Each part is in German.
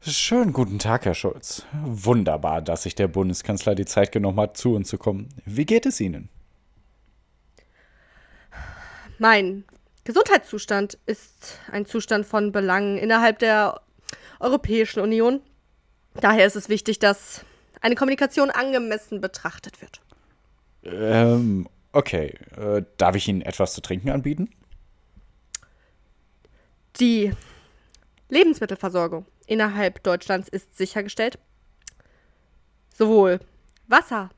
Schönen guten Tag, Herr Schulz. Wunderbar, dass sich der Bundeskanzler die Zeit genommen hat, zu uns zu kommen. Wie geht es Ihnen? Mein Gesundheitszustand ist ein Zustand von Belangen innerhalb der Europäischen Union. Daher ist es wichtig, dass eine Kommunikation angemessen betrachtet wird. Ähm, okay. Äh, darf ich Ihnen etwas zu trinken anbieten? Die Lebensmittelversorgung innerhalb Deutschlands ist sichergestellt. Sowohl Wasser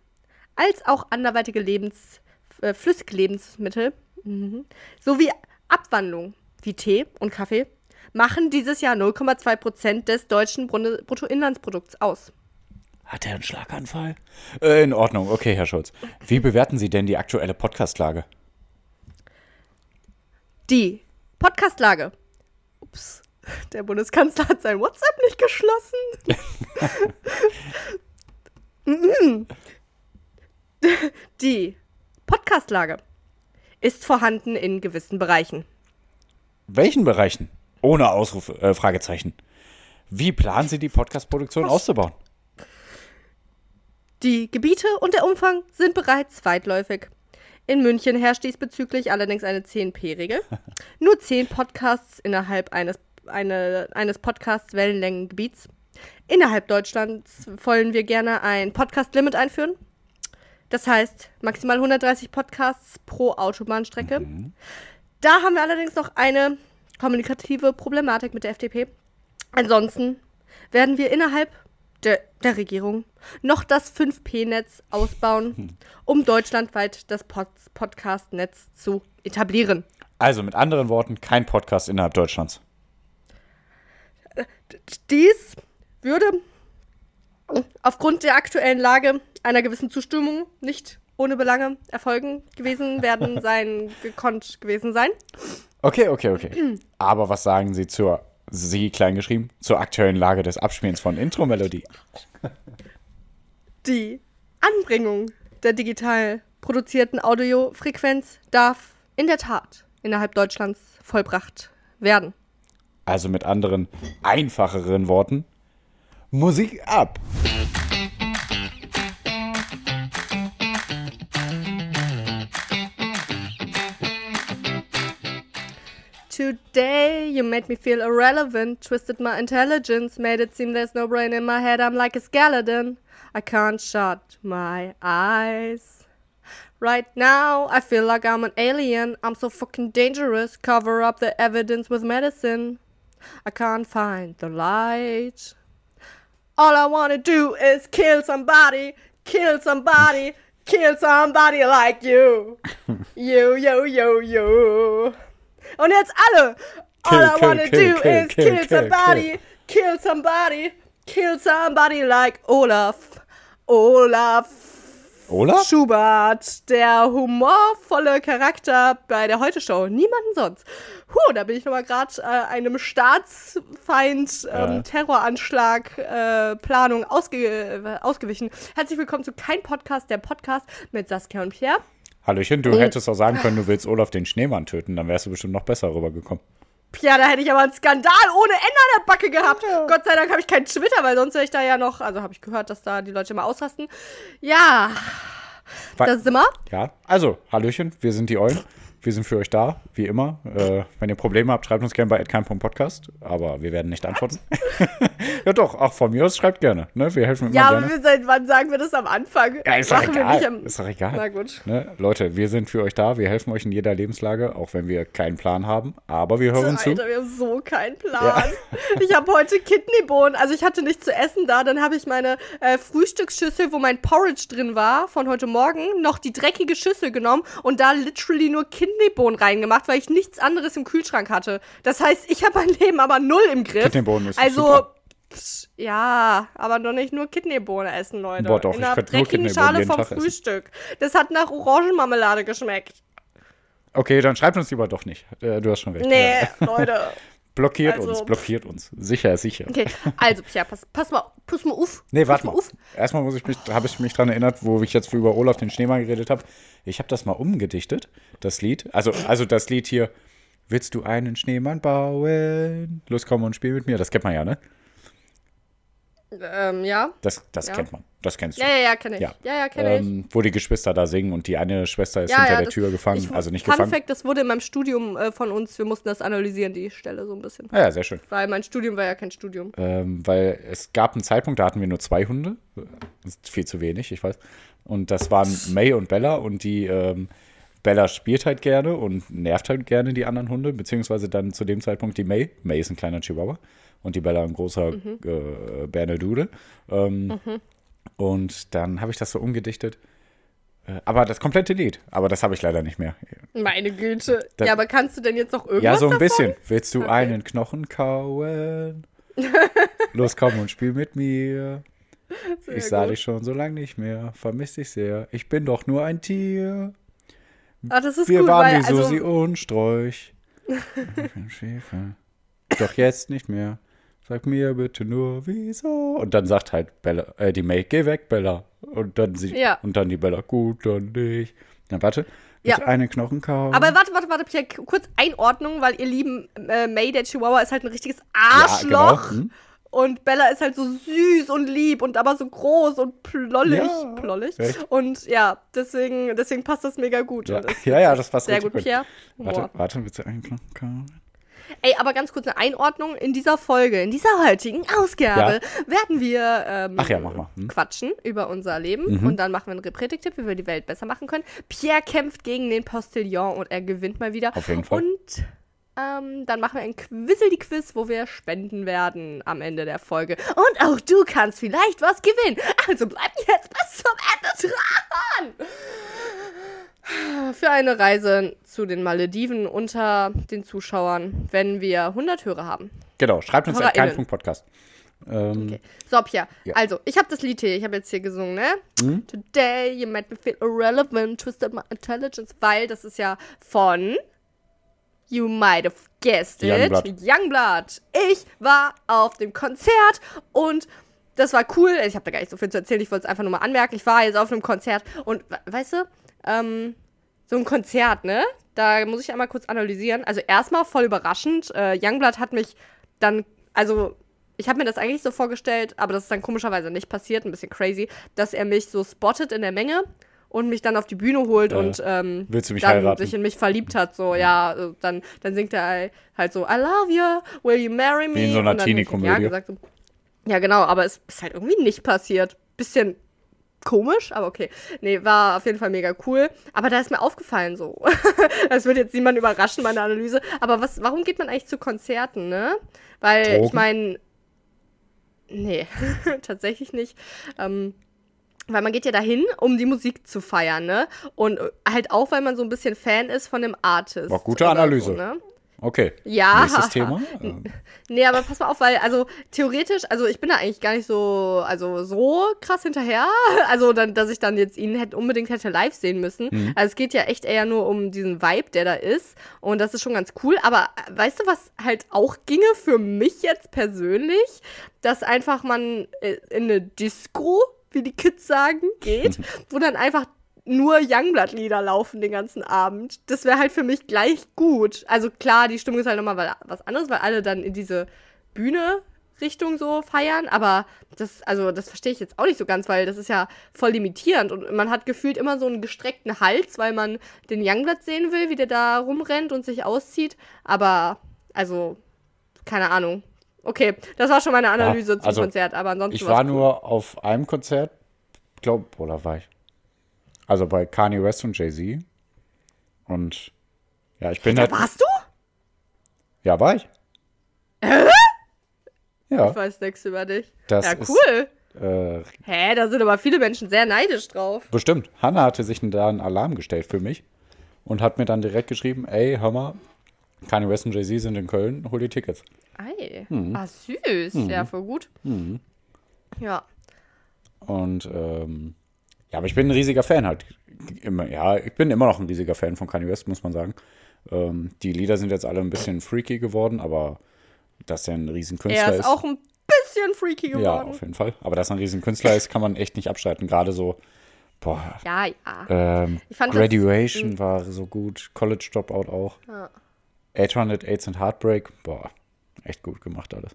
als auch anderweitige Lebens, äh, flüssige Lebensmittel mhm, sowie Abwandlung wie Tee und Kaffee machen dieses Jahr 0,2 Prozent des deutschen Bruttoinlandsprodukts aus. Hat er einen Schlaganfall? Äh, in Ordnung, okay, Herr Schulz. Wie bewerten Sie denn die aktuelle Podcastlage? Die Podcastlage. Ups, der Bundeskanzler hat sein WhatsApp nicht geschlossen. die Podcastlage ist vorhanden in gewissen Bereichen. Welchen Bereichen? Ohne Ausrufe, äh, Fragezeichen. Wie planen Sie die Podcast-Produktion auszubauen? Die Gebiete und der Umfang sind bereits weitläufig. In München herrscht diesbezüglich allerdings eine 10p-Regel. Nur 10 Podcasts innerhalb eines, eine, eines Podcast-Wellenlängengebiets. Innerhalb Deutschlands wollen wir gerne ein Podcast-Limit einführen. Das heißt maximal 130 Podcasts pro Autobahnstrecke. Mhm. Da haben wir allerdings noch eine kommunikative Problematik mit der FDP. Ansonsten werden wir innerhalb der, der Regierung noch das 5P-Netz ausbauen, hm. um deutschlandweit das Pod Podcast-Netz zu etablieren. Also mit anderen Worten, kein Podcast innerhalb Deutschlands. Dies würde aufgrund der aktuellen Lage einer gewissen Zustimmung nicht ohne Belange erfolgen gewesen werden sein, gekonnt gewesen sein. Okay, okay, okay. Aber was sagen Sie zur, Sie kleingeschrieben, zur aktuellen Lage des Abspielens von Intro-Melodie? Die Anbringung der digital produzierten Audiofrequenz darf in der Tat innerhalb Deutschlands vollbracht werden. Also mit anderen, einfacheren Worten, Musik ab! Today you made me feel irrelevant, twisted my intelligence, made it seem there's no brain in my head. I'm like a skeleton. I can't shut my eyes. Right now, I feel like I'm an alien. I'm so fucking dangerous. Cover up the evidence with medicine. I can't find the light. All I wanna do is kill somebody, kill somebody, kill somebody like you. you, you, you, you. Und jetzt alle. All kill, I wanna kill, do kill, is kill, somebody, kill somebody, kill somebody like Olaf. Olaf. Olaf? Schubert, der humorvolle Charakter bei der Heute-Show. Niemanden sonst. Huh, da bin ich nochmal gerade äh, einem Staatsfeind ähm, ja. Terroranschlag äh, Planung ausge äh, ausgewichen. Herzlich willkommen zu Kein Podcast, der Podcast mit Saskia und Pierre. Hallöchen, du hättest auch sagen können, du willst Olaf den Schneemann töten, dann wärst du bestimmt noch besser rübergekommen. Ja, da hätte ich aber einen Skandal ohne Ende an der Backe gehabt. Ja. Gott sei Dank habe ich keinen Twitter, weil sonst wäre ich da ja noch, also habe ich gehört, dass da die Leute immer ausrasten. Ja, Weil, das sind wir. Ja, also, Hallöchen, wir sind die Eulen. Wir sind für euch da, wie immer. Äh, wenn ihr Probleme habt, schreibt uns gerne bei @kein.podcast, aber wir werden nicht antworten. ja doch, auch von mir aus schreibt gerne. Ne? Wir helfen immer ja, gerne. Ja, aber seit wann sagen wir das am Anfang? Ja, ist doch egal. Am, ist doch egal. Na gut. Ne? Leute, wir sind für euch da. Wir helfen euch in jeder Lebenslage, auch wenn wir keinen Plan haben. Aber wir hören Alter, zu. wir haben so keinen Plan. Ja. Ich habe heute Kidneybohnen. Also ich hatte nichts zu essen da. Dann habe ich meine äh, Frühstücksschüssel, wo mein Porridge drin war, von heute Morgen, noch die dreckige Schüssel genommen und da literally nur Kidneybohnen Kidneybohnen reingemacht, weil ich nichts anderes im Kühlschrank hatte. Das heißt, ich habe mein Leben aber null im Griff. Kidneybohnen ist Also, super. Ja, aber doch nicht nur Kidneybohnen essen, Leute. Boah, doch, In einer dreckigen Schale vom Tag Frühstück. Essen. Das hat nach Orangenmarmelade geschmeckt. Okay, dann schreibt uns lieber doch nicht. Äh, du hast schon recht. Nee, ja. Leute. Blockiert also, uns, blockiert uns. Sicher, sicher. Okay, also, Pia, pass, pass, mal, pass mal auf. Nee, warte mal. Auf. Erstmal muss ich mich, habe ich mich dran erinnert, wo ich jetzt über Olaf den Schneemann geredet habe. Ich habe das mal umgedichtet, das Lied. Also, also das Lied hier, Willst du einen Schneemann bauen? Los, komm und spiel mit mir. Das kennt man ja, ne? Ähm, ja. Das, das Ja. kennt man. Das kennst du. Ja, ja, ja, kenne ich. Ja. Ja, ja, kenne ich. ähm, wo die Geschwister da singen und die eine Schwester ist Ja, hinter ja, der das- Tür gefangen, Ich, also nicht Fun gefangen. Fact, das wurde in meinem Studium äh, von uns, wir mussten das analysieren, die Stelle so ein bisschen. Ah, ja, sehr schön. Weil mein Studium war ja kein Studium. Ähm, weil es gab einen Zeitpunkt, da hatten wir nur zwei Hunde. Das ist viel zu wenig, ich weiß. Und das waren May und Bella und die ähm, Bella spielt halt gerne und nervt halt gerne die anderen Hunde, beziehungsweise dann zu dem Zeitpunkt die May. May ist ein kleiner Chihuahua und die Bella ein großer Mhm. äh, Bernedude. Ähm, Und dann habe ich das so umgedichtet. Äh, Aber das komplette Lied. Aber das habe ich leider nicht mehr. Meine Güte. Da- ja, aber kannst du denn jetzt noch irgendwas Ja, so ein davon? bisschen. Willst du Okay. einen Knochen kauen? Los, komm und spiel mit mir. Sehr ich sah gut. dich schon so lange nicht mehr. Vermiss dich sehr. Ich bin doch nur ein Tier. Ah, das ist Wir gut, waren weil, wie Susi also, und Strolch. Ich bin Schäfer. Doch jetzt nicht mehr. Sag mir bitte nur, wieso. Und dann sagt halt Bella, äh, die May, geh weg, Bella. Und dann sie, Ja. und dann die Bella, gut, dann nicht. Na, warte. Ja. Knochen kauen. aber warte, warte, warte, Pierre, kurz Einordnung, weil ihr lieben äh, May, der Chihuahua, ist halt ein richtiges Ja, Arschloch. genau. Hm. Und Bella ist halt so süß und lieb und aber so groß und plollig. Ja, plollig. echt. Und ja, deswegen, deswegen passt das mega gut. Ja. Ja, ja, das passt sehr richtig gut, Pierre. Warte, warte, willst du einen Knochen kauen? Ey, aber ganz kurz eine Einordnung. In dieser Folge, in dieser heutigen Ausgabe, werden wir ähm, ja. Hm? quatschen über unser Leben Mhm. und dann machen wir einen Repretik-Tipp, wie wir die Welt besser machen können. Pierre kämpft gegen den Postillon und er gewinnt mal wieder. Auf jeden Fall. Und ähm, dann machen wir ein Quizzle-die-Quiz, wo wir spenden werden am Ende der Folge. Und auch du kannst vielleicht was gewinnen. Also bleib jetzt bis zum Ende dran. Für eine Reise zu den Malediven unter den Zuschauern, wenn wir 100 Hörer haben. Genau, schreibt uns at HörerInnen. kein Punkt Podcast. Ähm, Okay. So, Pia. Ja. Also, ich habe das Lied hier. Ich habe jetzt hier gesungen, ne? Mhm. Today you made me feel irrelevant, twisted my intelligence, weil das ist ja von You might have guessed it. Youngblood. Youngblood. Ich war auf dem Konzert und das war cool. Ich habe da gar nicht so viel zu erzählen. Ich wollte es einfach nur mal anmerken. Ich war jetzt auf einem Konzert und we- weißt du, ähm, so ein Konzert, ne? Da muss ich einmal kurz analysieren. Also erstmal voll überraschend. Äh, Youngblood hat mich dann, also ich habe mir das eigentlich so vorgestellt, aber das ist dann komischerweise nicht passiert, ein bisschen crazy, dass er mich so spottet in der Menge und mich dann auf die Bühne holt Äh, und ähm, dann heiraten? sich in mich verliebt hat. So, ja, dann, dann singt er halt so, I love you, will you marry me? Wie in so einer halt Teenie-Komödie. Ja, gesagt, so, ja, genau, aber es ist halt irgendwie nicht passiert. Bisschen komisch, aber okay. Nee, war auf jeden Fall mega cool. Aber da ist mir aufgefallen so. Das wird jetzt niemand überraschen, meine Analyse. Aber was, warum geht man eigentlich zu Konzerten, ne? Weil ich Drogen? meine, nee, tatsächlich nicht. Ähm, weil man geht ja dahin, um die Musik zu feiern, ne? Und halt auch, weil man so ein bisschen Fan ist von dem Artist. War gute Analyse. So, ne? Okay. Ja. Nächstes Thema. Nee, aber pass mal auf, weil, also theoretisch, also ich bin da eigentlich gar nicht so, also so krass hinterher. Also, dann, dass ich dann jetzt ihn hätte, unbedingt hätte live sehen müssen. Mhm. Also, es geht ja echt eher nur um diesen Vibe, der da ist. Und das ist schon ganz cool. Aber äh, weißt du, was halt auch ginge für mich jetzt persönlich? Dass einfach man äh, in eine Disco, wie die Kids sagen, geht, wo dann einfach nur Youngblood-Lieder laufen den ganzen Abend. Das wäre halt für mich gleich gut. Also klar, die Stimmung ist halt nochmal wa- was anderes, weil alle dann in diese Bühne-Richtung so feiern. Aber das, also das verstehe ich jetzt auch nicht so ganz, weil das ist ja voll limitierend. Und man hat gefühlt immer so einen gestreckten Hals, weil man den Youngblood sehen will, wie der da rumrennt und sich auszieht. Aber, also, keine Ahnung. Okay, das war schon meine Analyse zum also, Konzert, aber ansonsten Ich war nur auf einem Konzert, glaub, oder war ich? Also bei Kanye West und Jay-Z. Und ja, ich bin Da halt. warst du? Ja, war ich. Ich Ja, weiß nichts über dich. das ja, ist- cool. äh, Hä, da sind aber viele Menschen sehr neidisch drauf. bestimmt. Hanna hatte sich da einen Alarm gestellt für mich und hat mir dann direkt geschrieben: Ey, hör mal, Kanye West und Jay-Z sind in Köln, hol die Tickets. Ei. Mhm. Ah, süß. Ja, voll gut. Ja. Und ähm, ja, aber ich bin ein riesiger Fan halt. Immer, ja, ich bin immer noch ein riesiger Fan von Kanye West, muss man sagen. Ähm, die Lieder sind jetzt alle ein bisschen freaky geworden, aber dass er ein Riesenkünstler Er ist ist. auch ein bisschen freaky ja, geworden. auf jeden Fall. Aber dass er ein Riesenkünstler ist, kann man echt nicht abstreiten. Gerade so, boah, Ja, ja. ähm, Ich fand das- Graduation war so gut, College Dropout auch. Ja. 800 AIDS and Heartbreak, boah, echt gut gemacht alles.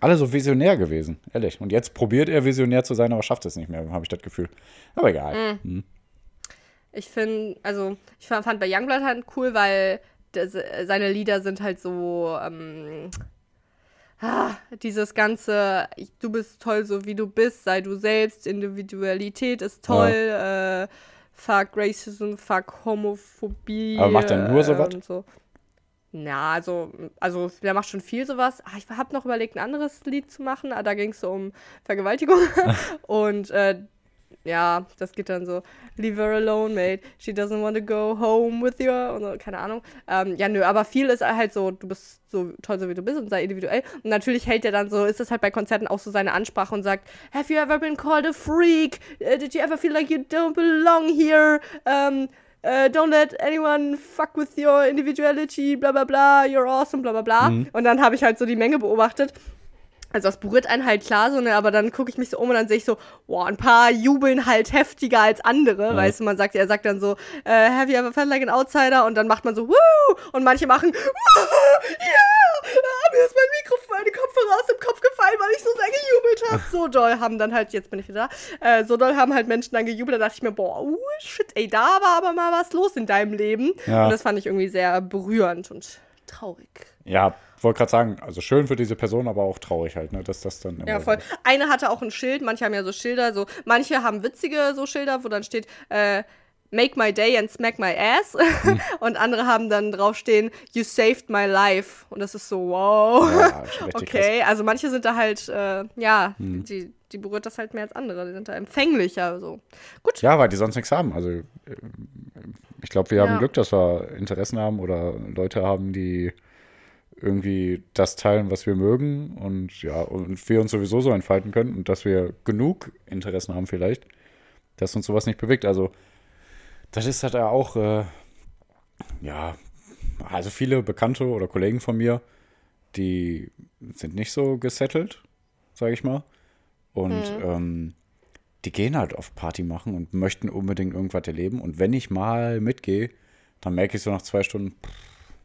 Alle so visionär gewesen, ehrlich. Und jetzt probiert er visionär zu sein, aber schafft es nicht mehr, habe ich das Gefühl. Aber egal. Mhm. Mhm. Ich finde, also ich fand bei Youngblood halt cool, weil das, seine Lieder sind halt so ähm, ah, dieses ganze, ich, du bist toll, so wie du bist, sei du selbst, Individualität ist toll, ja. äh, fuck Racism, fuck Homophobie. Aber macht er nur sowas? Äh, so. Na, also, also der macht schon viel sowas. Ah, ich habe noch überlegt, ein anderes Lied zu machen. Ah, da ging es so um Vergewaltigung. und äh, ja, das geht dann so, leave her alone, mate. She doesn't want to go home with you. Und so, keine Ahnung. Ähm, ja, nö, aber viel ist halt so, du bist so toll, so wie du bist und sei individuell. Und natürlich hält er dann so, ist das halt bei Konzerten auch so seine Ansprache und sagt, have you ever been called a freak? Did you ever feel like you don't belong here? Um, uh, don't let anyone fuck with your individuality, bla bla bla, you're awesome, bla bla bla. Mhm. Und dann habe ich halt so die Menge beobachtet also das berührt einen halt klar so, ne, aber dann gucke ich mich so um und dann sehe ich so, boah, ein paar jubeln halt heftiger als andere, ja. weißt du, man sagt, er sagt dann so, äh, have you ever felt like an outsider? Und dann macht man so, Woo! und manche machen, ah, mir ist mein Mikrofon, meine Kopfhörer aus dem Kopf gefallen, weil ich so sehr gejubelt habe. So doll haben dann halt, jetzt bin ich wieder da, äh, so doll haben halt Menschen dann gejubelt, da dachte ich mir, boah, uh, shit, ey, da war aber mal was los in deinem Leben. Ja. Und das fand ich irgendwie sehr berührend und traurig. Ja, wollte gerade sagen, also schön für diese Person, aber auch traurig halt, ne, dass das dann. ja, voll. So Eine hatte auch ein Schild, manche haben ja so Schilder, so, manche haben witzige so Schilder, wo dann steht, äh, Make my day and smack my ass. Hm. Und andere haben dann draufstehen, You saved my life. Und das ist so, wow. Ja, okay, krass. also manche sind da halt, äh, ja, hm. die, die berührt das halt mehr als andere. Die sind da empfänglicher. So. Gut. Ja, weil die sonst nichts haben. Also äh, ich glaube, wir ja. haben Glück, dass wir Interessen haben oder Leute haben, die irgendwie das teilen, was wir mögen und ja, und wir uns sowieso so entfalten können und dass wir genug Interessen haben vielleicht, dass uns sowas nicht bewegt. Also das ist halt auch, äh, ja, also viele Bekannte oder Kollegen von mir, die sind nicht so gesettelt, sage ich mal. Und mhm. ähm, die gehen halt oft Party machen und möchten unbedingt irgendwas erleben. Und wenn ich mal mitgehe, dann merke ich so nach zwei Stunden, pff,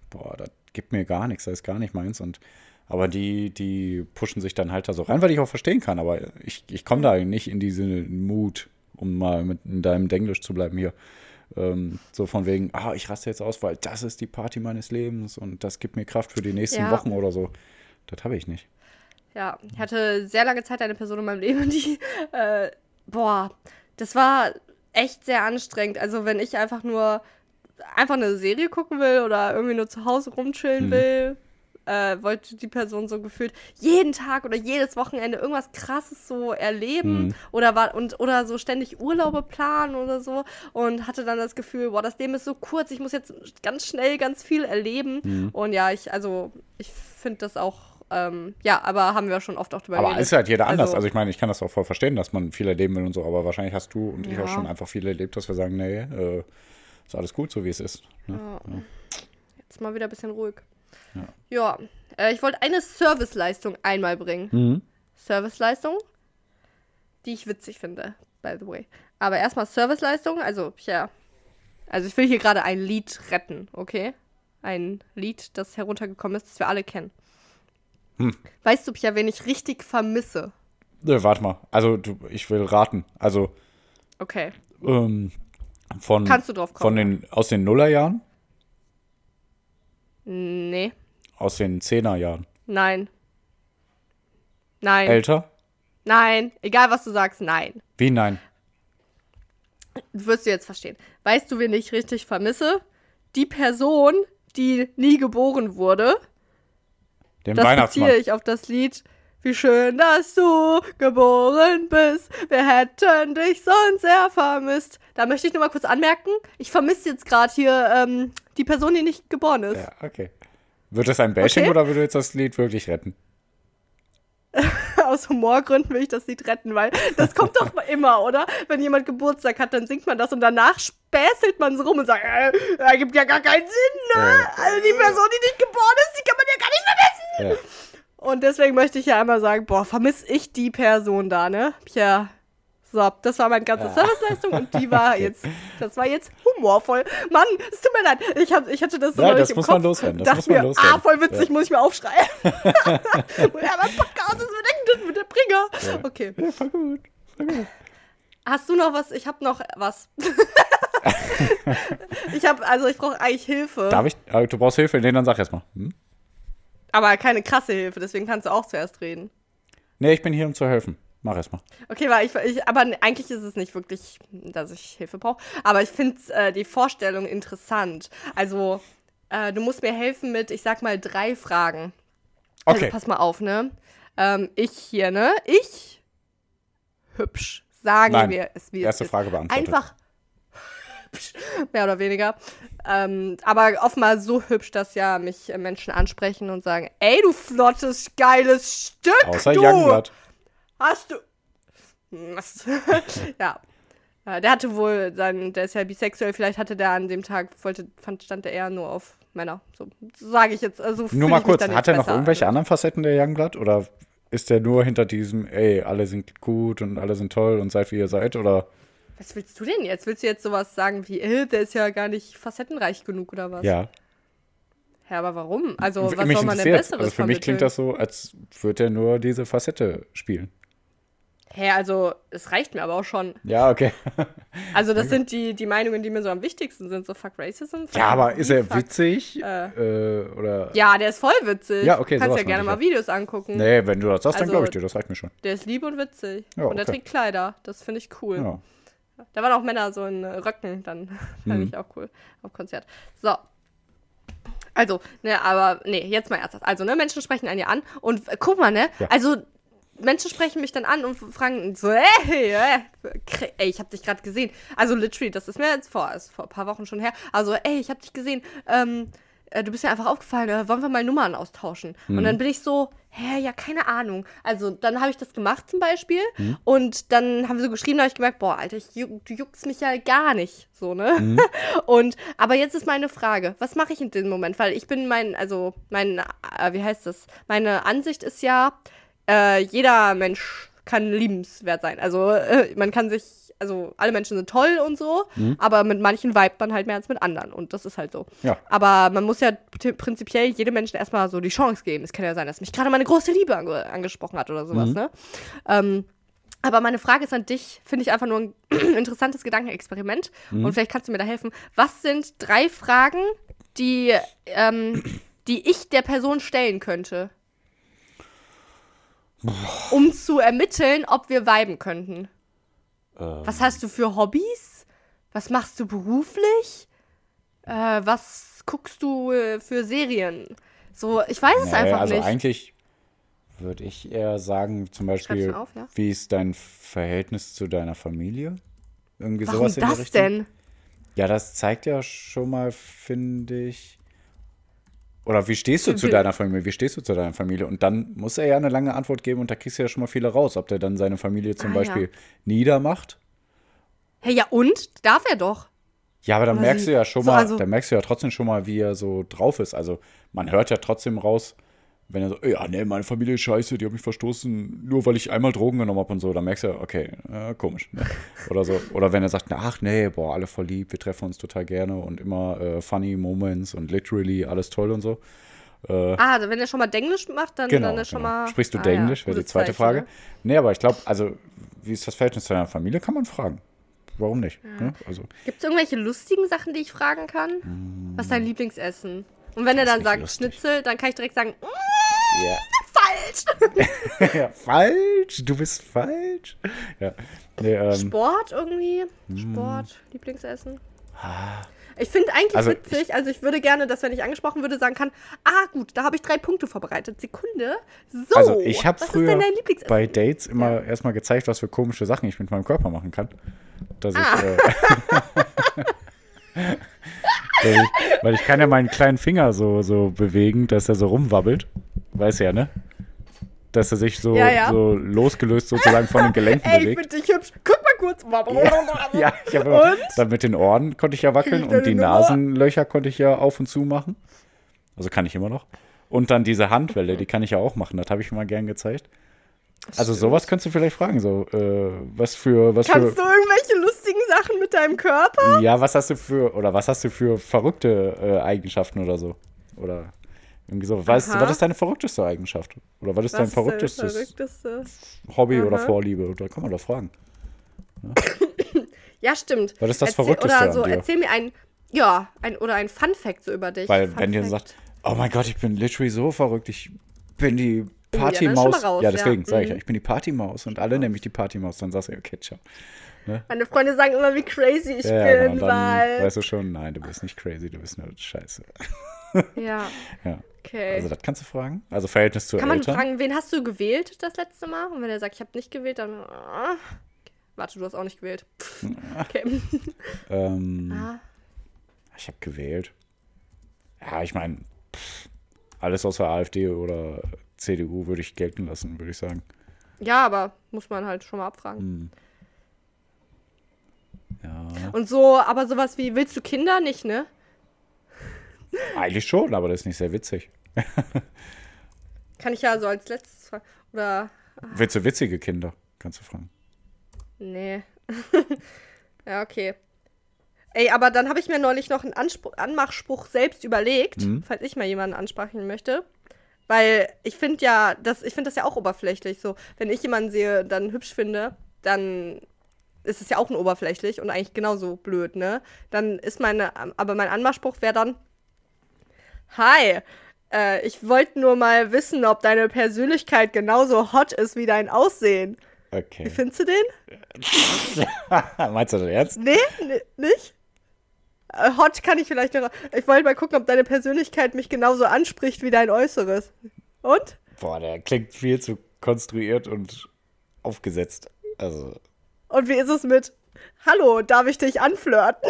boah, das gibt mir gar nichts, das ist gar nicht meins. Und aber die, die pushen sich dann halt da so rein, weil ich auch verstehen kann. Aber ich, ich komme da nicht in diesen Mut, um mal mit in deinem Denglisch zu bleiben hier. Ähm, so von wegen, ah, ich raste jetzt aus, weil das ist die Party meines Lebens und das gibt mir Kraft für die nächsten ja. Wochen oder so. Das habe ich nicht. Ja, ich hatte sehr lange Zeit eine Person in meinem Leben, die, äh, boah, das war echt sehr anstrengend. Also wenn ich einfach nur einfach eine Serie gucken will oder irgendwie nur zu Hause rumchillen mhm. will, äh, wollte die Person so gefühlt jeden Tag oder jedes Wochenende irgendwas krasses so erleben mhm. oder war und oder so ständig Urlaube planen oder so und hatte dann das Gefühl, boah, das Leben ist so kurz, ich muss jetzt ganz schnell ganz viel erleben mhm. und ja, ich also ich finde das auch ähm, ja, aber haben wir schon oft auch drüber Aber ist halt jeder anders. Also, also, ich meine, ich kann das auch voll verstehen, dass man viel erleben will und so, aber wahrscheinlich hast du und ja. ich auch schon einfach viel erlebt, dass wir sagen, nee, äh, ist alles gut, so wie es ist. Ne? Ja. Ja. Jetzt mal wieder ein bisschen ruhig. Ja, ja äh, ich wollte eine Serviceleistung einmal bringen. Mhm. Serviceleistung, die ich witzig finde, by the way. Aber erstmal Serviceleistung, also ja. Also ich will hier gerade ein Lied retten, okay? Ein Lied, das heruntergekommen ist, das wir alle kennen. Hm. Weißt du, Pia, wen ich richtig vermisse? Ne, warte mal. Also, du, ich will raten. Also. Okay. Ähm, von, Kannst du drauf kommen? Von den, aus den Nullerjahren? Nee. Aus den Zehnerjahren? Nein. Nein. Älter? Nein. Egal, was du sagst, nein. Wie nein? Wirst du jetzt verstehen. Weißt du, wen ich richtig vermisse? Die Person, die nie geboren wurde. Den das Weihnachtsmann. beziehe ich auf das Lied wie schön, dass du geboren bist. Wir hätten dich sonst sehr vermisst. Da möchte ich nur mal kurz anmerken, ich vermisse jetzt gerade hier ähm, die Person, die nicht geboren ist. Ja, okay. Wird das ein Bashing okay? oder würde jetzt das Lied wirklich retten? Aus Humorgründen will ich das Lied retten, weil das kommt doch immer, oder? Wenn jemand Geburtstag hat, dann singt man das und danach späßelt man so rum und sagt, äh, das gibt ja gar keinen Sinn, ne? Ja. Also die Person, die nicht geboren ist, die kann man ja gar nicht vermissen. Ja. Und deswegen möchte ich ja einmal sagen, boah, vermisse ich die Person da, ne? Ja, So, das war meine ganze Serviceleistung und die war okay. jetzt, das war jetzt humorvoll. Mann, es tut mir leid, ich, hab, ich hatte das so ja, das muss Kopf, man loswerden. Das muss man mir, loswerden. Ah, voll witzig, ja. muss ich mir aufschreiben. ja, mein Podcast ist mit, mit der Bringer. Ja. Okay. Ja, voll gut. Voll gut. Hast du noch was? Ich habe noch was. ich habe, also ich brauche eigentlich Hilfe. Darf ich? Ah, du brauchst Hilfe? Nee, dann sag erst mal. Hm? Aber keine krasse Hilfe, deswegen kannst du auch zuerst reden. Nee, ich bin hier, um zu helfen. Mach erst mal. Okay, weil ich, ich, aber eigentlich ist es nicht wirklich, dass ich Hilfe brauche. Aber ich finde äh, die Vorstellung interessant. Also, äh, du musst mir helfen mit, ich sag mal, drei Fragen. Also, okay. Also, pass mal auf, ne? Ähm, ich hier, ne? Ich hübsch sagen Nein. wir es wie Erste es Frage beantwortet. Einfach hübsch, mehr oder weniger. Ähm, aber offenbar so hübsch, dass ja mich Menschen ansprechen und sagen, ey, du flottes, geiles Stück, Außer du. Youngblood. Hast du... ja. Der hatte wohl, sein, der ist ja bisexuell, vielleicht hatte der an dem Tag, wollte, fand, stand er eher nur auf Männer. So, so sage ich jetzt. Also nur mal kurz, hat er noch irgendwelche anderen Facetten der Youngblood? Oder ist der nur hinter diesem, ey, alle sind gut und alle sind toll und seid wie ihr seid, oder? Was willst du denn jetzt? Willst du jetzt sowas sagen wie, äh, der ist ja gar nicht facettenreich genug oder was? Ja. Ja, aber warum? Also, was soll man denn Besseres Also, für mich klingt das so, als würde er nur diese Facette spielen. Hä, also es reicht mir aber auch schon. Ja, okay. also das sind die, die Meinungen, die mir so am wichtigsten sind, so fuck Racism. Fuck ja, aber ist er fuck, witzig? Äh, äh, oder? Ja, der ist voll witzig. Ja, okay, Du kannst ja gerne mal Videos angucken. Nee, wenn du das sagst, also, dann glaube ich dir, das reicht mir schon. Der ist lieb und witzig. Ja, und er trägt Kleider, das finde ich cool. Ja. Da waren auch Männer so in Röcken, dann fand mhm. ich auch cool auf Konzert. So, also, ne, aber nee, jetzt mal ernsthaft. Also, ne, Menschen sprechen einen ja an und äh, guck mal, ne, ja. also Menschen sprechen mich dann an und fragen so, ey, ey, ey ich hab dich gerade gesehen. Also literally, das ist mir jetzt vor, ist vor ein paar Wochen schon her. Also, ey, ich hab dich gesehen. Ähm, äh, du bist mir einfach aufgefallen, äh, wollen wir mal Nummern austauschen? Mhm. Und dann bin ich so, hä, ja, keine Ahnung. Also dann habe ich das gemacht zum Beispiel mhm. und dann haben wir so geschrieben, da habe ich gemerkt, boah, Alter, ich, du juckst mich ja gar nicht, so, ne? Mhm. Und, aber jetzt ist meine Frage, was mache ich in dem Moment? Weil ich bin mein, also mein, äh, wie heißt das? Meine Ansicht ist ja, äh, jeder Mensch kann liebenswert sein. Also äh, man kann sich, also alle Menschen sind toll und so, mhm. aber mit manchen vibet man halt mehr als mit anderen und das ist halt so. Ja. Aber man muss ja prinzipiell jedem Menschen erstmal so die Chance geben. Es kann ja sein, dass mich gerade meine große Liebe ange angesprochen hat oder sowas, mhm. ne? Ähm, aber meine Frage ist an dich, finde ich einfach nur ein interessantes Gedankenexperiment mhm. und vielleicht kannst du mir da helfen. Was sind drei Fragen, die, ähm, die ich der Person stellen könnte? Um zu ermitteln, ob wir viben könnten. Ähm. Was hast du für Hobbys? Was machst du beruflich? Äh, was guckst du äh, für Serien? So, ich weiß es nee, einfach also nicht. Also eigentlich würde ich eher sagen, zum Beispiel, auf, ja? wie ist dein Verhältnis zu deiner Familie? Irgendwie Warum sowas in das denn? Ja, das zeigt ja schon mal, finde ich, oder wie stehst du zu deiner Familie? Wie stehst du zu deiner Familie? Und dann muss er ja eine lange Antwort geben und da kriegst du ja schon mal viele raus, ob der dann seine Familie zum ah, Beispiel ja. niedermacht. Hey, ja und? Darf er doch. Ja, aber dann Oder merkst sie. du ja schon so, mal, also, dann merkst du ja trotzdem schon mal, wie er so drauf ist. Also man hört ja trotzdem raus, wenn er so, ja, nee, meine Familie ist scheiße, die hat mich verstoßen, nur weil ich einmal Drogen genommen habe und so, dann merkst du, okay, äh, komisch. Ne? Oder so. Oder wenn er sagt, ach nee, boah, alle voll lieb, wir treffen uns total gerne und immer äh, funny Moments und literally alles toll und so. Äh, ah, also wenn er schon mal Denglisch macht, dann, genau, dann ist genau. schon mal. Sprichst du ah, Denglisch, ja, wäre die zweite Zeichen, Frage. Ne? Nee, aber ich glaube, also, wie ist das Verhältnis zu deiner Familie, kann man fragen. Warum nicht? Ja. Ne? Also. Gibt es irgendwelche lustigen Sachen, die ich fragen kann? Mm. Was ist dein Lieblingsessen? Und wenn er dann sagt lustig. Schnitzel, dann kann ich direkt sagen, mm, falsch. ja, falsch, du bist falsch. Ja. Nee, ähm, Sport irgendwie? Hm. Sport, Lieblingsessen? Ah. Ich finde eigentlich also witzig, ich, also ich würde gerne, dass wenn ich angesprochen würde, sagen kann, ah gut, da habe ich drei Punkte vorbereitet. Sekunde. So. Also ich habe früher bei Dates immer ja. erstmal gezeigt, was für komische Sachen ich mit meinem Körper machen kann. Dass ah. ich, äh, ich, weil ich kann ja meinen kleinen Finger so, so bewegen, dass er so rumwabbelt. Weiß ja, ne? Dass er sich so, ja, ja. so losgelöst sozusagen von den Gelenken Ey, bewegt. Ich finde dich hübsch. Guck mal kurz. ja, ja ich habe dann mit den Ohren konnte ich ja wackeln und die Nasenlöcher konnte ich ja auf und zu machen. Also kann ich immer noch. Und dann diese Handwelle, die kann ich ja auch machen. Das habe ich immer gern gezeigt. Also sowas könntest du vielleicht fragen, so äh, was für was Kannst für, du irgendwelche mit deinem Körper? Ja, was hast du für oder was hast du für verrückte äh, Eigenschaften oder so oder irgendwie so. Was, was ist deine verrückteste Eigenschaft oder was ist was dein verrücktestes verrückteste? Hobby Aha. oder Vorliebe? Da kann man doch fragen. Ja, ja stimmt. Was ist das erzähl, verrückteste Oder so, erzähl mir ein ja, ein oder ein Fun Fact so über dich. Weil Fun wenn ihr sagt, oh mein Gott, ich bin literally so verrückt, ich bin die Partymaus. Ja, ja, deswegen ja. sage ich ja, mhm. ich bin die Partymaus und alle nennen mich die Partymaus, dann sagst du, okay, ciao. Ne? Meine Freunde sagen immer, wie crazy ich ja, bin, genau, weil. Weißt du schon, nein, du bist nicht crazy, du bist nur scheiße. Ja. ja. Okay. Also, das kannst du fragen. Also, Verhältnis zu Kann Eltern. man fragen, wen hast du gewählt das letzte Mal? Und wenn er sagt, ich habe nicht gewählt, dann. Oh. Warte, du hast auch nicht gewählt. Okay. ähm, ah. Ich habe gewählt. Ja, ich meine, alles außer AfD oder CDU würde ich gelten lassen, würde ich sagen. Ja, aber muss man halt schon mal abfragen. Hm. Ja. Und so, aber sowas wie, willst du Kinder nicht, ne? Eigentlich schon, aber das ist nicht sehr witzig. Kann ich ja so als letztes fragen. Oder. Willst du witzige Kinder? Kannst du fragen. Nee. ja, okay. Ey, aber dann habe ich mir neulich noch einen Anspruch, Anmachspruch selbst überlegt, mhm. falls ich mal jemanden ansprechen möchte. Weil ich finde ja, das, ich finde das ja auch oberflächlich. So, wenn ich jemanden sehe, dann hübsch finde, dann ist es ja auch nur oberflächlich und eigentlich genauso blöd, ne? Dann ist meine, aber mein Anmachspruch wäre dann: Hi, äh, ich wollte nur mal wissen, ob deine Persönlichkeit genauso hot ist wie dein Aussehen. Okay. Wie findest du den? Meinst du das jetzt? Nee, nicht? Äh, hot kann ich vielleicht noch. Ich wollte mal gucken, ob deine Persönlichkeit mich genauso anspricht wie dein Äußeres. Und? Boah, der klingt viel zu konstruiert und aufgesetzt. Also. Und wie ist es mit Hallo, darf ich dich anflirten?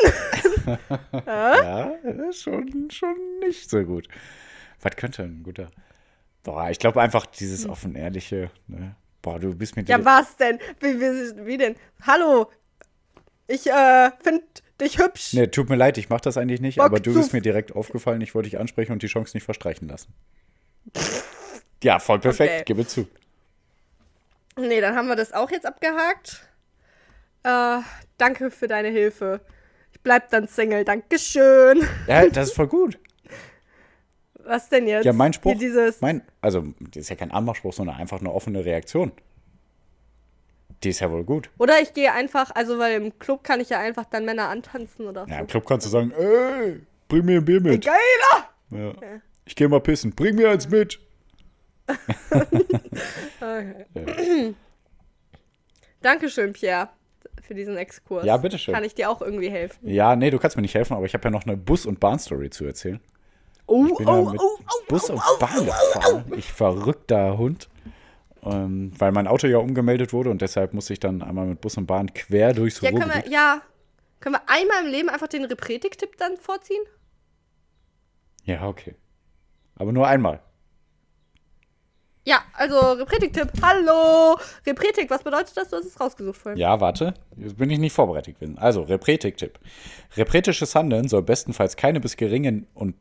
ja, schon, schon nicht so gut. Was könnte ein guter. Boah, ich glaube einfach dieses hm. offen ehrliche. Ne? Boah, du bist mit. Ja, was denn? Wie, wie, wie denn? Hallo, ich äh, finde dich hübsch. Nee, tut mir leid, ich mache das eigentlich nicht, Bock aber du bist mir direkt aufgefallen, ich wollte dich ansprechen und die Chance nicht verstreichen lassen. ja, voll perfekt, okay. gebe zu. Nee, dann haben wir das auch jetzt abgehakt. Äh, danke für deine Hilfe. Ich bleib dann Single, Dankeschön. Ja, das ist voll gut. Was denn jetzt? Ja, mein Spruch. Dieses mein, also, das ist ja kein Anmachspruch, sondern einfach eine offene Reaktion. Die ist ja wohl gut. Oder ich gehe einfach, also weil im Club kann ich ja einfach dann Männer antanzen oder so. Ja, im Club kannst du sagen, ey, bring mir ein Bier mit. Geiler! Ja. Okay. Ich gehe mal pissen, bring mir eins mit. okay. ja. Dankeschön, Pierre, für diesen Exkurs. Ja, bitteschön. Kann ich dir auch irgendwie helfen? Ja, nee, du kannst mir nicht helfen, aber ich habe ja noch eine Bus- und Bahnstory zu erzählen. Oh, ich bin oh, ja mit oh, oh, Bus und Bahn gefahren. Ich verrückter Hund ähm, weil mein Auto ja umgemeldet wurde und deshalb musste ich dann einmal mit Bus und Bahn quer durchs ja, Ruhrgebiet. Können wir, ja, können wir einmal im Leben einfach den Repretik-Tipp dann vorziehen? Ja, okay. Aber nur einmal. Ja, also Repretik-Tipp. Hallo! Repretik, was bedeutet das? Du hast es rausgesucht vorhin. Ja, warte. Jetzt bin ich nicht vorbereitet gewesen. Also, Repretik-Tipp. Repretisches Handeln soll bestenfalls keine bis geringen und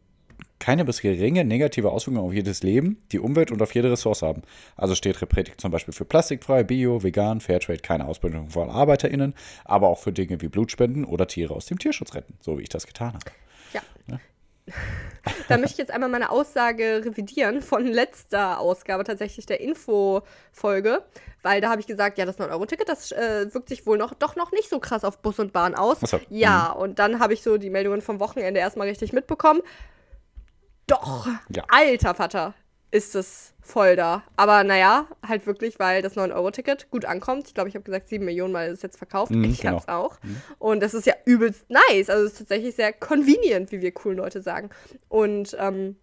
keine bis geringe negative Auswirkungen auf jedes Leben, die Umwelt und auf jede Ressource haben. Also steht Repretik zum Beispiel für plastikfrei, bio, vegan, Fairtrade, keine Ausbildung von ArbeiterInnen, aber auch für Dinge wie Blutspenden oder Tiere aus dem Tierschutz retten, so wie ich das getan habe. Ja. ja? da möchte ich jetzt einmal meine Aussage revidieren von letzter Ausgabe, tatsächlich der Info-Folge, weil da habe ich gesagt, ja, das 9-Euro-Ticket, das äh, wirkt sich wohl noch, doch noch nicht so krass auf Bus und Bahn aus. So. Ja, mhm. und dann habe ich so die Meldungen vom Wochenende erstmal richtig mitbekommen. Doch, ja. alter Vater, ist es voll da. Aber naja, halt wirklich, weil das 9-Euro-Ticket gut ankommt. Ich glaube, ich habe gesagt, 7 Millionen Mal ist es jetzt verkauft. Mhm, ich genau. hab's auch. Mhm. Und das ist ja übelst nice. Also es ist tatsächlich sehr convenient, wie wir coolen Leute sagen. Und ähm,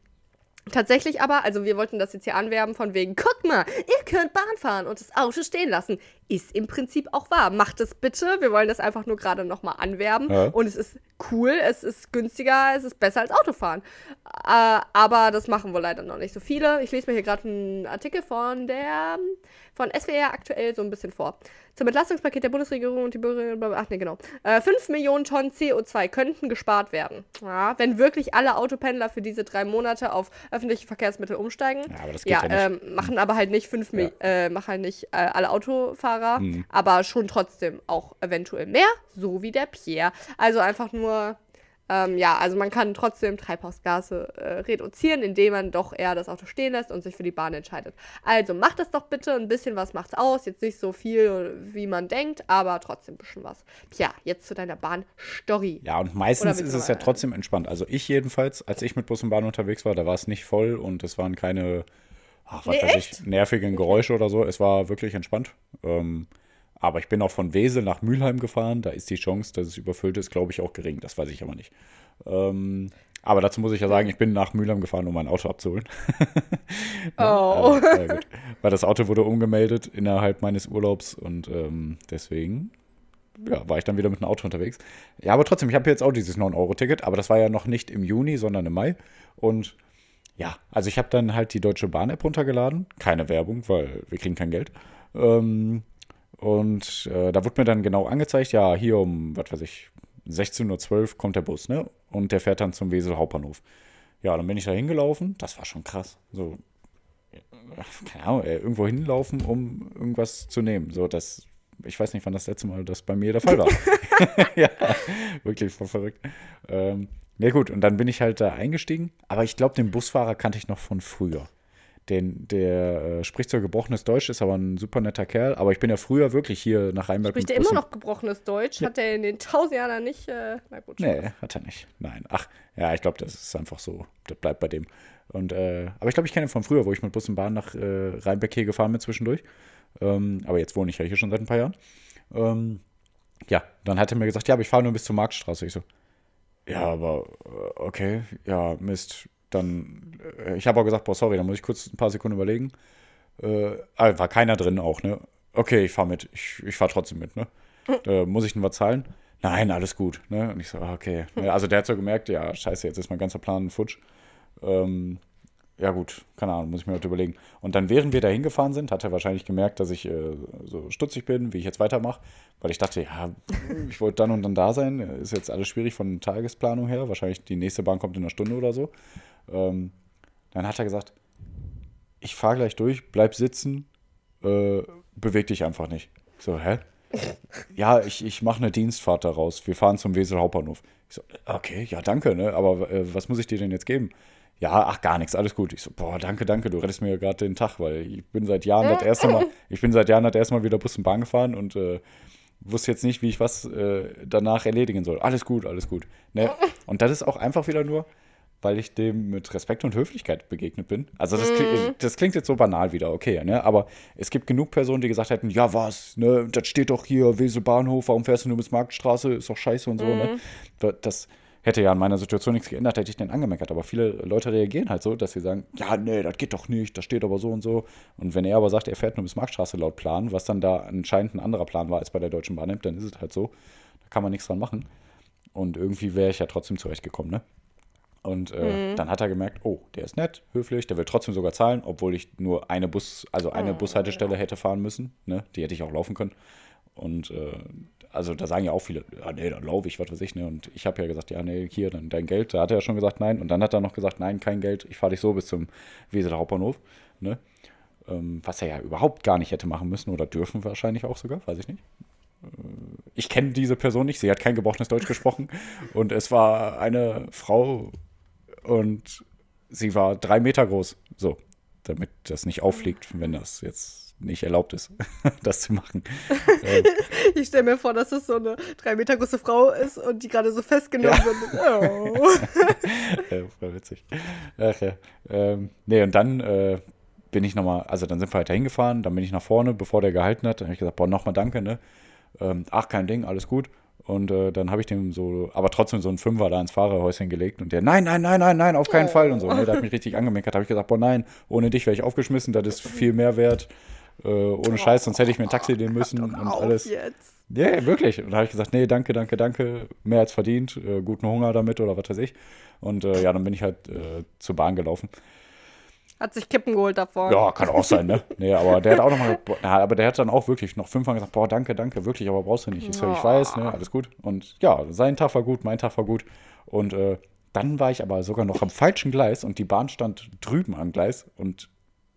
Tatsächlich aber, also wir wollten das jetzt hier anwerben von wegen, guck mal, ihr könnt Bahn fahren und das Auto stehen lassen. Ist im Prinzip auch wahr. Macht es bitte. Wir wollen das einfach nur gerade nochmal anwerben. Ja. Und es ist cool, es ist günstiger, es ist besser als Autofahren. Äh, aber das machen wohl leider noch nicht so viele. Ich lese mir hier gerade einen Artikel von der von SWR aktuell so ein bisschen vor. Zum Entlastungspaket der Bundesregierung und die Bürgerinnen, ach nee, genau. Äh, 5 Millionen Tonnen CO2 könnten gespart werden. Ja, wenn wirklich alle Autopendler für diese drei Monate auf öffentliche Verkehrsmittel umsteigen. Ja, aber das geht ja, ja nicht. Ähm, machen aber halt nicht 5 ja. äh, machen halt nicht äh, alle Autofahrer, mhm. aber schon trotzdem auch eventuell mehr, so wie der Pierre. Also einfach nur ähm, ja, also man kann trotzdem Treibhausgase äh, reduzieren, indem man doch eher das Auto stehen lässt und sich für die Bahn entscheidet. Also macht das doch bitte, ein bisschen was macht's aus. Jetzt nicht so viel, wie man denkt, aber trotzdem ein bisschen was. Tja, jetzt zu deiner Bahn-Story. Ja, und meistens ist es ja trotzdem entspannt. Also ich jedenfalls, als ich mit Bus und Bahn unterwegs war, da war es nicht voll und es waren keine, ach, was nee, weiß ich, nervigen Geräusche oder so. Es war wirklich entspannt. Ähm, aber ich bin auch von Wesel nach Mülheim gefahren. Da ist die Chance, dass es überfüllt ist, glaube ich, auch gering. Das weiß ich aber nicht. Ähm, aber dazu muss ich ja sagen, ich bin nach Mülheim gefahren, um mein Auto abzuholen. oh. äh, Weil das Auto wurde umgemeldet innerhalb meines Urlaubs und ähm, deswegen ja, war ich dann wieder mit einem Auto unterwegs. Ja, aber trotzdem, ich habe jetzt auch dieses 9-Euro-Ticket, aber das war ja noch nicht im Juni, sondern im Mai. Und ja, also ich habe dann halt die Deutsche Bahn-App runtergeladen. Keine Werbung, weil wir kriegen kein Geld. Ähm, und äh, da wurde mir dann genau angezeigt, ja, hier um, was weiß ich, 16.12 Uhr kommt der Bus, ne? Und der fährt dann zum Wesel Hauptbahnhof. Ja, dann bin ich da hingelaufen. Das war schon krass. So, keine Ahnung, äh, irgendwo hinlaufen, um irgendwas zu nehmen. So, das, ich weiß nicht, wann das letzte Mal das bei mir der Fall war. ja, wirklich voll verrückt. Ähm, ja, gut, und dann bin ich halt da eingestiegen. Aber ich glaube, den Busfahrer kannte ich noch von früher. Den, der äh, spricht zwar gebrochenes Deutsch, ist aber ein super netter Kerl. Aber ich bin ja früher wirklich hier nach Rheinberg. Spricht er immer noch gebrochenes Deutsch? Ja. Hat er in den tausend Jahren nicht. Äh, na gut, nee, hat er nicht. Nein. Ach, ja, ich glaube, das ist einfach so. Das bleibt bei dem. Und, äh, aber ich glaube, ich kenne ihn von früher, wo ich mit Bus und Bahn nach äh, Rheinberg hier gefahren bin zwischendurch. Ähm, aber jetzt wohne ich ja hier schon seit ein paar Jahren. Ähm, ja, dann hat er mir gesagt, ja, aber ich fahre nur bis zur Marktstraße. Ich so, ja, aber äh, okay, ja, Mist dann, äh, ich habe auch gesagt, boah, sorry, da muss ich kurz ein paar Sekunden überlegen. Äh, ah, war keiner drin auch, ne? Okay, ich fahre mit. Ich, ich fahre trotzdem mit, ne? Da muss ich denn was zahlen? Nein, alles gut, ne? Und ich so, ah, okay. Also der hat so gemerkt, ja, scheiße, jetzt ist mein ganzer Plan futsch. Ähm, ja gut, keine Ahnung, muss ich mir heute überlegen. Und dann, während wir da hingefahren sind, hat er wahrscheinlich gemerkt, dass ich äh, so stutzig bin, wie ich jetzt weitermache. Weil ich dachte, ja, ich wollte dann und dann da sein. Ist jetzt alles schwierig von Tagesplanung her. Wahrscheinlich die nächste Bahn kommt in einer Stunde oder so. Ähm, dann hat er gesagt, ich fahre gleich durch, bleib sitzen, äh, beweg dich einfach nicht. So, hä? ja, ich, ich mache eine Dienstfahrt daraus. Wir fahren zum Wesel Hauptbahnhof. Ich so, okay, ja, danke, ne? Aber äh, was muss ich dir denn jetzt geben? Ja, ach, gar nichts, alles gut. Ich so, boah, danke, danke, du rettest mir gerade den Tag, weil ich bin seit Jahren das erste Mal, ich bin seit Jahren das erste Mal wieder Bus und Bahn gefahren und äh, wusste jetzt nicht, wie ich was äh, danach erledigen soll. Alles gut, alles gut. Ne? Und das ist auch einfach wieder nur, weil ich dem mit Respekt und Höflichkeit begegnet bin. Also das, klingt, mm. das klingt jetzt so banal wieder, okay, ne? Aber es gibt genug Personen, die gesagt hätten, ja was, ne, das steht doch hier, Wesel Bahnhof, warum fährst du nur bis Marktstraße, ist doch scheiße und so, ne? Mhm. Das hätte ja an meiner Situation nichts geändert, hätte ich den angemeckert. Aber viele Leute reagieren halt so, dass sie sagen, ja, nee, das geht doch nicht, das steht aber so und so. Und wenn er aber sagt, er fährt nur bis Marktstraße laut Plan, was dann da anscheinend ein anderer Plan war als bei der Deutschen Bahn, dann ist es halt so. Da kann man nichts dran machen. Und irgendwie wäre ich ja trotzdem zurechtgekommen, ne? Und äh, mhm. dann hat er gemerkt, oh, der ist nett, höflich, der will trotzdem sogar zahlen, obwohl ich nur eine Bus, also eine oh, Bushaltestelle ja. hätte fahren müssen. Ne? Die hätte ich auch laufen können. Und äh, also da sagen ja auch viele, ja, nee, dann laufe ich, was weiß ich, ne? Und ich habe ja gesagt, ja, nee, hier, dann dein Geld. Da hat er ja schon gesagt, nein. Und dann hat er noch gesagt, nein, kein Geld, ich fahre dich so bis zum Weseler Hauptbahnhof. Ne? Ähm, was er ja überhaupt gar nicht hätte machen müssen oder dürfen wahrscheinlich auch sogar, weiß ich nicht. Äh, ich kenne diese Person nicht, sie hat kein gebrochenes Deutsch gesprochen. Und es war eine Frau und sie war drei Meter groß. So, damit das nicht auffliegt, wenn das jetzt nicht erlaubt ist, das zu machen. Ähm. ich stelle mir vor, dass das so eine drei Meter große Frau ist und die gerade so festgenommen ja. wird. Oh. ja, voll witzig. Ach ja. Ähm, nee, und dann äh, bin ich nochmal, also dann sind wir weiter hingefahren, dann bin ich nach vorne, bevor der gehalten hat. Dann habe ich gesagt, boah, nochmal danke, ne? Ähm, ach, kein Ding, alles gut. Und äh, dann habe ich dem so, aber trotzdem so einen Fünfer da ins Fahrerhäuschen gelegt und der, nein, nein, nein, nein, nein, auf keinen oh. Fall und so. Ne, der hat mich richtig angemeckert. Habe ich gesagt, boah, nein, ohne dich wäre ich aufgeschmissen, das ist viel mehr wert. Äh, ohne Scheiß, sonst hätte ich mir ein Taxi nehmen müssen und alles. Jetzt. Ja, yeah, wirklich. Und da habe ich gesagt, nee, danke, danke, danke, mehr als verdient, äh, guten Hunger damit oder was weiß ich. Und äh, ja, dann bin ich halt äh, zur Bahn gelaufen. Hat sich Kippen geholt davor. Ja, kann auch sein, ne? Nee, aber der hat auch nochmal, ja, aber der hat dann auch wirklich noch fünfmal gesagt, boah, danke, danke, wirklich, aber brauchst du nicht. Ich so, ich weiß, ne, alles gut. Und ja, sein Tag war gut, mein Tag war gut. Und äh, dann war ich aber sogar noch am falschen Gleis und die Bahn stand drüben am Gleis und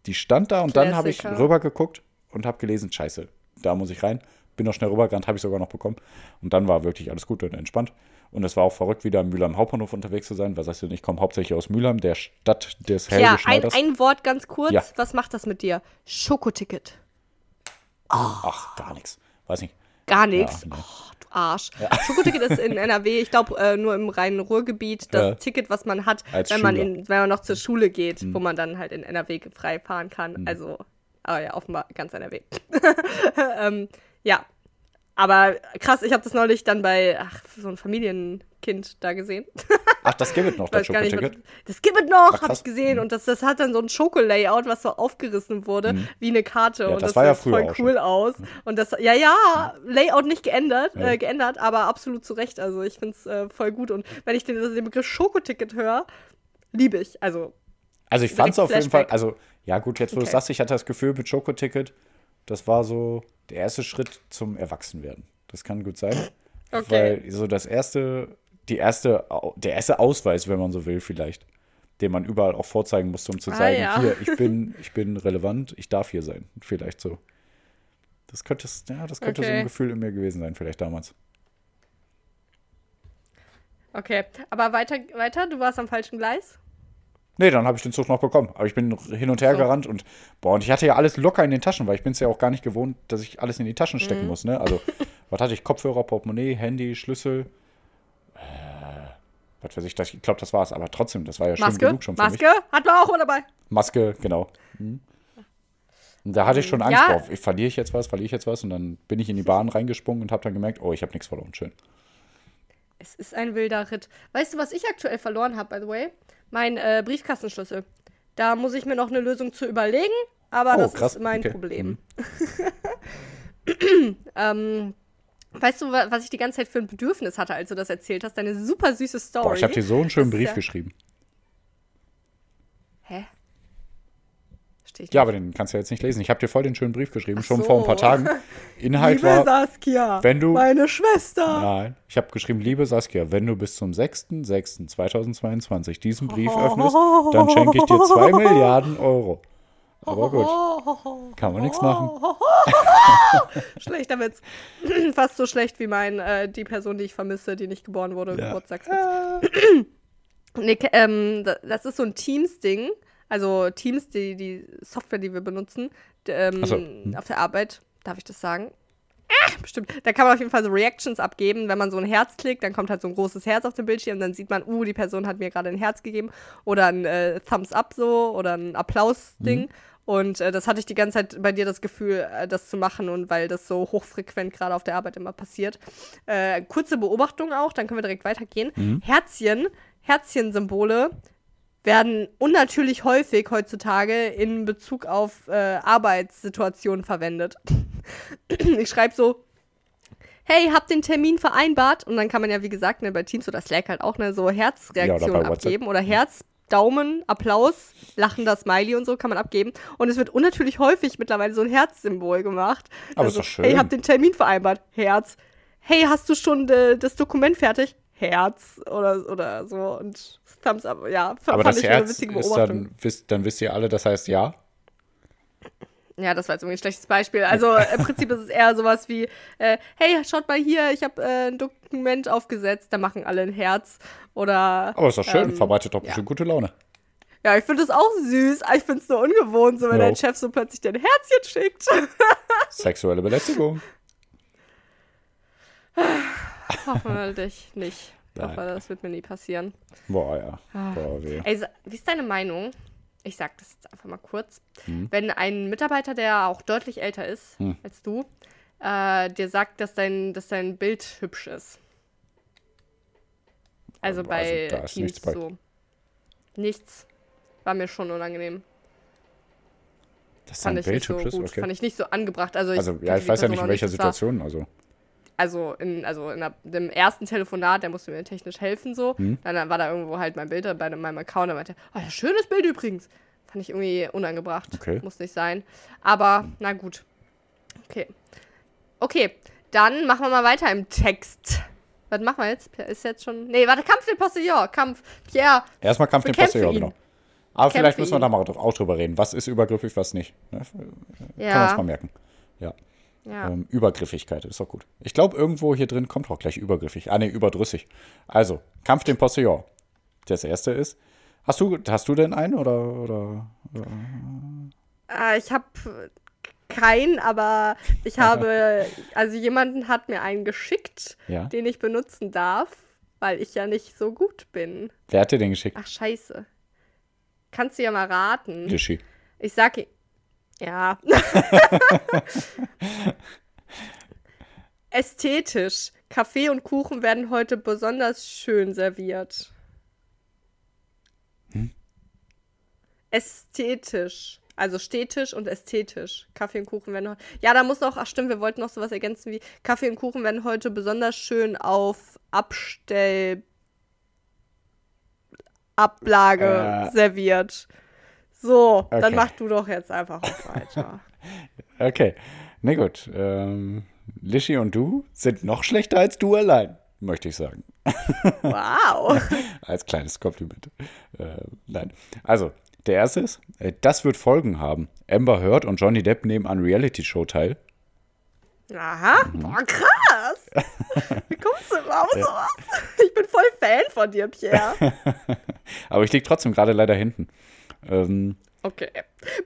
die stand da und Klassiker. dann habe ich rüber geguckt und habe gelesen, scheiße, da muss ich rein. Bin noch schnell rübergerannt, habe ich sogar noch bekommen. Und dann war wirklich alles gut und entspannt. Und es war auch verrückt, wieder im Mülheim Hauptbahnhof unterwegs zu sein. Was heißt denn, ich komme hauptsächlich aus Mülheim, der Stadt des Helge Ja, ein, ein, Wort ganz kurz. Ja. Was macht das mit dir? Schokoticket. Oh. Ach, gar nichts. Weiß nicht. Gar nichts. Ja, nee. oh, Arsch. Ja. Schokoticket ist in NRW, ich glaube, äh, nur im reinen Ruhrgebiet das ja. Ticket, was man hat, wenn man, in, wenn man noch zur Schule geht, mhm. wo man dann halt in NRW frei fahren kann. Mhm. Also, aber ja, offenbar ganz NRW. ähm, ja. Aber krass, ich habe das neulich dann bei ach, so einem Familienkind da gesehen. Ach, das gibt es noch, das Schokoticket? Das gibt es noch, habe ich gesehen. Mhm. Und das, das hat dann so ein Schokolayout, was so aufgerissen wurde, mhm. wie eine Karte. Ja, und das, das war ja früher voll cool schon. aus. Und das, ja, ja, Layout nicht geändert, äh, geändert, aber absolut zu Recht. Also ich finde es äh, voll gut. Und wenn ich den, den Begriff Schokoticket höre, liebe ich. Also, also ich fand es auf jeden Fall, also ja gut, jetzt wo okay. du sagst, ich hatte das Gefühl mit Schokoticket, das war so der erste Schritt zum Erwachsenwerden. Das kann gut sein. Okay. Weil so das erste, die erste, der erste Ausweis, wenn man so will, vielleicht, den man überall auch vorzeigen musste, um zu ah, zeigen, ja. hier, ich bin, ich bin relevant, ich darf hier sein. Vielleicht so. Das könnte, ja, das könnte okay. so ein Gefühl in mir gewesen sein, vielleicht damals. Okay, aber weiter, weiter, du warst am falschen Gleis? Nee, dann habe ich den Zug noch bekommen. Aber ich bin hin und her so. gerannt und boah, und ich hatte ja alles locker in den Taschen, weil ich bin es ja auch gar nicht gewohnt, dass ich alles in die Taschen stecken mhm. muss. Ne? Also, was hatte ich? Kopfhörer, Portemonnaie, Handy, Schlüssel. Äh, was weiß ich, das, ich glaube, das war's. Aber trotzdem, das war ja schön genug schon für Maske? mich. Maske? Hatten wir auch mal dabei. Maske, genau. Mhm. Da hatte ich schon Angst ja. drauf. Verliere ich jetzt was, verliere ich jetzt was? Und dann bin ich in die Bahn reingesprungen und habe dann gemerkt, oh, ich habe nichts verloren. Schön. Es ist ein wilder Ritt. Weißt du, was ich aktuell verloren habe, by the way? Mein äh, Briefkastenschlüssel. Da muss ich mir noch eine Lösung zu überlegen, aber oh, das krass. ist mein okay. Problem. Mhm. ähm, weißt du, was ich die ganze Zeit für ein Bedürfnis hatte, als du das erzählt hast? Deine super süße Story. Boah, ich habe dir so einen schönen das Brief ja geschrieben. Hä? Verstehe ich ja, aber den kannst du ja jetzt nicht lesen. Ich habe dir voll den schönen Brief geschrieben, Ach schon so. vor ein paar Tagen. Inhalt liebe war. Saskia, wenn du, meine Schwester. Nein, ich habe geschrieben, liebe Saskia, wenn du bis zum 6.6.2022 diesen Brief oh. öffnest, dann schenke ich dir 2 Milliarden Euro. Aber gut, kann man nichts machen. Schlechter Witz. Fast so schlecht wie mein, äh, die Person, die ich vermisse, die nicht geboren wurde, ja. Geburtstagswitz. Nick, ähm, das ist so ein Teams-Ding. Also Teams, die, die Software, die wir benutzen, ähm, so. hm. auf der Arbeit, darf ich das sagen? Ah, bestimmt. Da kann man auf jeden Fall so Reactions abgeben. Wenn man so ein Herz klickt, dann kommt halt so ein großes Herz auf dem Bildschirm. Dann sieht man, uh, die Person hat mir gerade ein Herz gegeben. Oder ein äh, Thumbs up so oder ein Applaus-Ding. Mhm. Und äh, das hatte ich die ganze Zeit bei dir das Gefühl, äh, das zu machen und weil das so hochfrequent gerade auf der Arbeit immer passiert. Äh, kurze Beobachtung auch, dann können wir direkt weitergehen. Mhm. Herzchen, Herzchensymbole werden unnatürlich häufig heutzutage in Bezug auf äh, Arbeitssituationen verwendet. ich schreibe so, hey, hab den Termin vereinbart. Und dann kann man ja, wie gesagt, ne, bei Teams oder Slack halt auch ne, so Herzreaktionen ja, abgeben oder Herz, Daumen, Applaus, lachender Smiley und so kann man abgeben. Und es wird unnatürlich häufig mittlerweile so ein Herzsymbol gemacht. Aber also, ist doch schön. Hey, hab den Termin vereinbart. Herz. Hey, hast du schon äh, das Dokument fertig? Herz oder, oder so. Und Thumbs up, ja. Aber das Herz ist dann, wisst, dann wisst ihr alle, das heißt ja? Ja, das war jetzt irgendwie ein schlechtes Beispiel. Also im Prinzip ist es eher sowas wie, äh, hey, schaut mal hier, ich habe äh, ein Dokument aufgesetzt, da machen alle ein Herz. Oder. Aber ist doch schön, ähm, verbreitet doch bestimmt ja. gute Laune. Ja, ich finde es auch süß. Ich finde es so ungewohnt, so wenn no. dein Chef so plötzlich dein Herzchen schickt. Sexuelle Belästigung. Hoffentlich nicht. Ich hoffe, das wird mir nie passieren. Boah, ja. Ah. Boah, weh. Ey, wie ist deine Meinung? Ich sag das jetzt einfach mal kurz. Hm. Wenn ein Mitarbeiter, der auch deutlich älter ist hm. als du, äh, dir sagt, dass dein, dass dein Bild hübsch ist. Also, also bei also, Teams nichts bei. so. Nichts. War mir schon unangenehm. Das fand ich Bild nicht so gut. Okay. Fand ich nicht so angebracht. Also, ich, also ja, ich weiß ja nicht, in welcher Situation. Also also in, also in der, dem ersten Telefonat, der musste mir technisch helfen so. Hm. Dann war da irgendwo halt mein Bild bei meinem Account. Da meinte, oh ja, schönes Bild übrigens. Fand ich irgendwie unangebracht. Okay. Muss nicht sein. Aber, na gut. Okay. Okay, dann machen wir mal weiter im Text. Was machen wir jetzt? Ist jetzt schon. Nee, warte, Kampf den Postillon. Kampf. Pierre. Erstmal Kampf den Postillon, genau. Aber Kämpfe vielleicht müssen wir da mal auch drüber reden. Was ist übergriffig, was nicht. Ne? Ja. Kann man uns mal merken. Ja. Ja. Ähm, Übergriffigkeit ist doch gut. Ich glaube, irgendwo hier drin kommt auch gleich übergriffig. Ah, ne, überdrüssig. Also, Kampf den Postillon. Das erste ist. Hast du, hast du denn einen oder. oder, oder? Äh, ich habe keinen, aber ich habe. also, jemanden hat mir einen geschickt, ja? den ich benutzen darf, weil ich ja nicht so gut bin. Wer hat dir den geschickt? Ach, Scheiße. Kannst du ja mal raten. Gischi. Ich sag ja. Ästhetisch. Kaffee und Kuchen werden heute besonders schön serviert. Hm? Ästhetisch. Also städtisch und ästhetisch. Kaffee und Kuchen werden heute. Ja, da muss noch, ach stimmt, wir wollten noch sowas ergänzen wie Kaffee und Kuchen werden heute besonders schön auf Abstell. Ablage äh. serviert. So, okay. dann mach du doch jetzt einfach auch weiter. okay, na nee, gut. Ähm, Lischi und du sind noch schlechter als du allein, möchte ich sagen. Wow. als kleines Kompliment. Äh, nein. Also, der erste ist, äh, das wird Folgen haben. Amber Heard und Johnny Depp nehmen an Reality-Show teil. Aha, mhm. boah, krass. Wie kommst du auf sowas? Ich bin voll Fan von dir, Pierre. Aber ich liege trotzdem gerade leider hinten. Ähm, okay.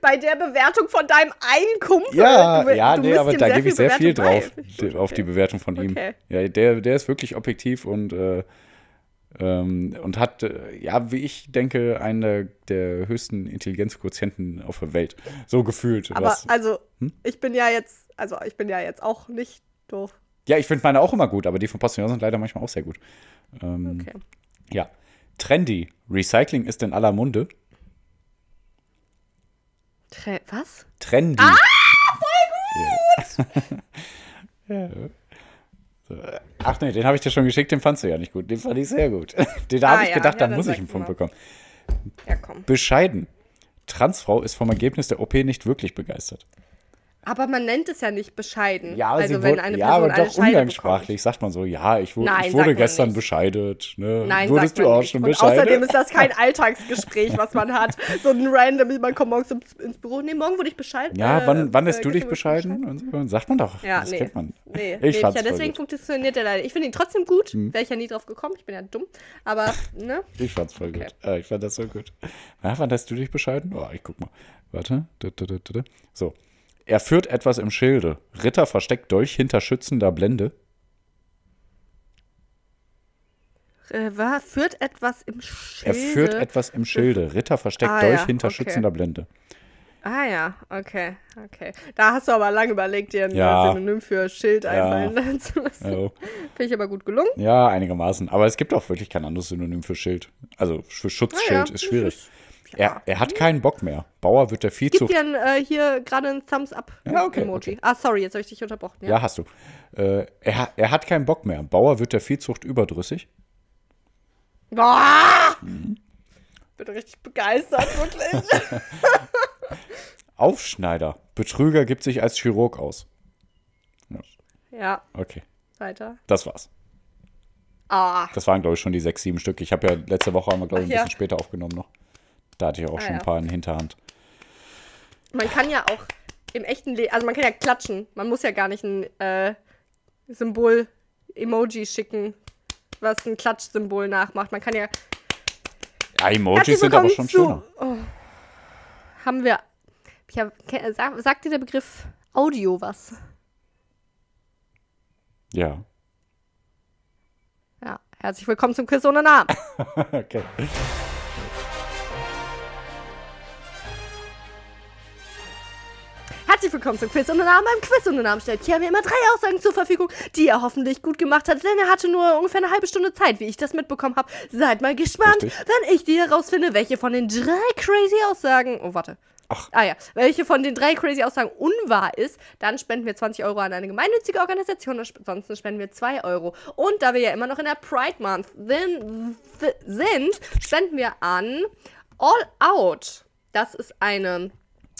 Bei der Bewertung von deinem einen Kumpel. Ja, du, ja du nee, aber da gebe ich sehr viel drauf, bei. auf die Bewertung von ihm. Okay. Ja, der, der ist wirklich objektiv und, äh, ähm, und hat, äh, ja, wie ich denke, einen der, der, höchsten Intelligenzquotienten auf der Welt. So gefühlt. Aber was, also, hm? ich bin ja jetzt, also ich bin ja jetzt auch nicht doof. Ja, ich finde meine auch immer gut, aber die von Postillon sind leider manchmal auch sehr gut. Ähm, okay. Ja. Trendy. Recycling ist in aller Munde. Tre was? Trendy. Ah, voll gut! ja. so. Ach nee, den habe ich dir schon geschickt, den fandst du ja nicht gut. Den fand ich sehr gut. Den ah, habe ich ja, gedacht, ja, dann muss ich einen Punkt bekommen. Ja, komm. Bescheiden. Transfrau ist vom Ergebnis der OP nicht wirklich begeistert. Aber man nennt es ja nicht bescheiden. Ja, also wenn wurde, eine Person ja aber doch umgangssprachlich bekommt. sagt man so, ja, ich, Nein, ich wurde gestern bescheidet. Ne? Nein, Wurdest du auch nicht. schon bescheidet? Und außerdem ist das kein Alltagsgespräch, was man hat. So ein random, man kommt morgens ins Büro, nee, morgen wurde ich bescheiden. Ja, äh, wann, wann lässt äh, du dich bescheiden? So, sagt man doch. Ja, das nee. kennt man. Nee, ich nee, ja, deswegen funktioniert der leider. Ich finde ihn trotzdem gut. Hm. Wäre ich ja nie drauf gekommen. Ich bin ja dumm. Aber, ne? Ich fand's voll okay. gut. ich fand das so gut. Ja, wann lässt du dich bescheiden? Oh, ich guck mal. Warte. So. Er führt etwas im Schilde. Ritter versteckt Dolch hinter schützender Blende. Was? Führt etwas im Schilde? Er führt etwas im Schilde. Ritter versteckt ah, Dolch ja, hinter okay. schützender Blende. Ah ja, okay, okay. Da hast du aber lange überlegt, dir ein ja. Synonym für Schild ja. einfallen zu lassen. Also. Finde ich aber gut gelungen. Ja, einigermaßen. Aber es gibt auch wirklich kein anderes Synonym für Schild. Also für Schutzschild ah, ja. ist schwierig. Ist er, er hat keinen Bock mehr. Bauer wird der Viehzucht. Gib dir äh, hier gerade ein Thumbs-up-Emoji. Ja, okay, okay. Ah, sorry, jetzt habe ich dich unterbrochen. Ja, ja hast du. Äh, er, er hat keinen Bock mehr. Bauer wird der Viehzucht überdrüssig. Boah! Mhm. Bin richtig begeistert, wirklich. Aufschneider. Betrüger gibt sich als Chirurg aus. Ja. ja. Okay. Weiter. Das war's. Ah. Das waren, glaube ich, schon die sechs, sieben Stück. Ich habe ja letzte Woche, haben wir, glaube ich, ein bisschen ja. später aufgenommen noch. Da hatte ich auch ah, schon ja. ein paar in Hinterhand. Man kann ja auch im echten Leben, also man kann ja klatschen. Man muss ja gar nicht ein äh, Symbol, Emoji schicken, was ein Klatschsymbol nachmacht. Man kann ja. Ja, Emojis sind aber schon schöner. Oh. Haben wir. Hab, sag, sagt dir der Begriff Audio was? Ja. Ja, herzlich willkommen zum Quiz ohne Namen. okay. Herzlich willkommen zum Quiz und Namen. Beim Quiz und Namen stellt Kia mir immer drei Aussagen zur Verfügung, die er hoffentlich gut gemacht hat, denn er hatte nur ungefähr eine halbe Stunde Zeit, wie ich das mitbekommen habe. Seid mal gespannt, Richtig. wenn ich dir herausfinde, welche von den drei crazy Aussagen. Oh, warte. Ach. Ah ja, welche von den drei crazy Aussagen unwahr ist, dann spenden wir 20 Euro an eine gemeinnützige Organisation, ansonsten spenden wir 2 Euro. Und da wir ja immer noch in der Pride Month sind, spenden wir an All Out. Das ist eine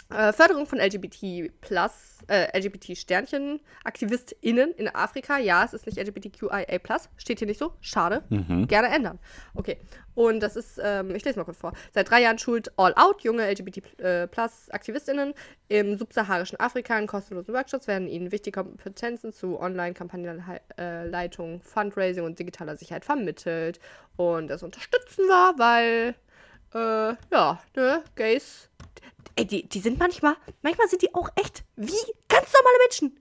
äh, Förderung von LGBT plus, äh, LGBT-Sternchen-AktivistInnen in Afrika. Ja, es ist nicht LGBTQIA plus. Steht hier nicht so. Schade. Mhm. Gerne ändern. Okay. Und das ist, ähm, ich lese mal kurz vor. Seit drei Jahren schult All Out junge LGBT-Plus-AktivistInnen im subsaharischen Afrika in kostenlosen Workshops werden ihnen wichtige Kompetenzen zu Online-Kampagnenleitung, Fundraising und digitaler Sicherheit vermittelt. Und das unterstützen wir, weil, äh, ja, ne, Gays Ey, die, die sind manchmal, manchmal sind die auch echt wie ganz normale Menschen.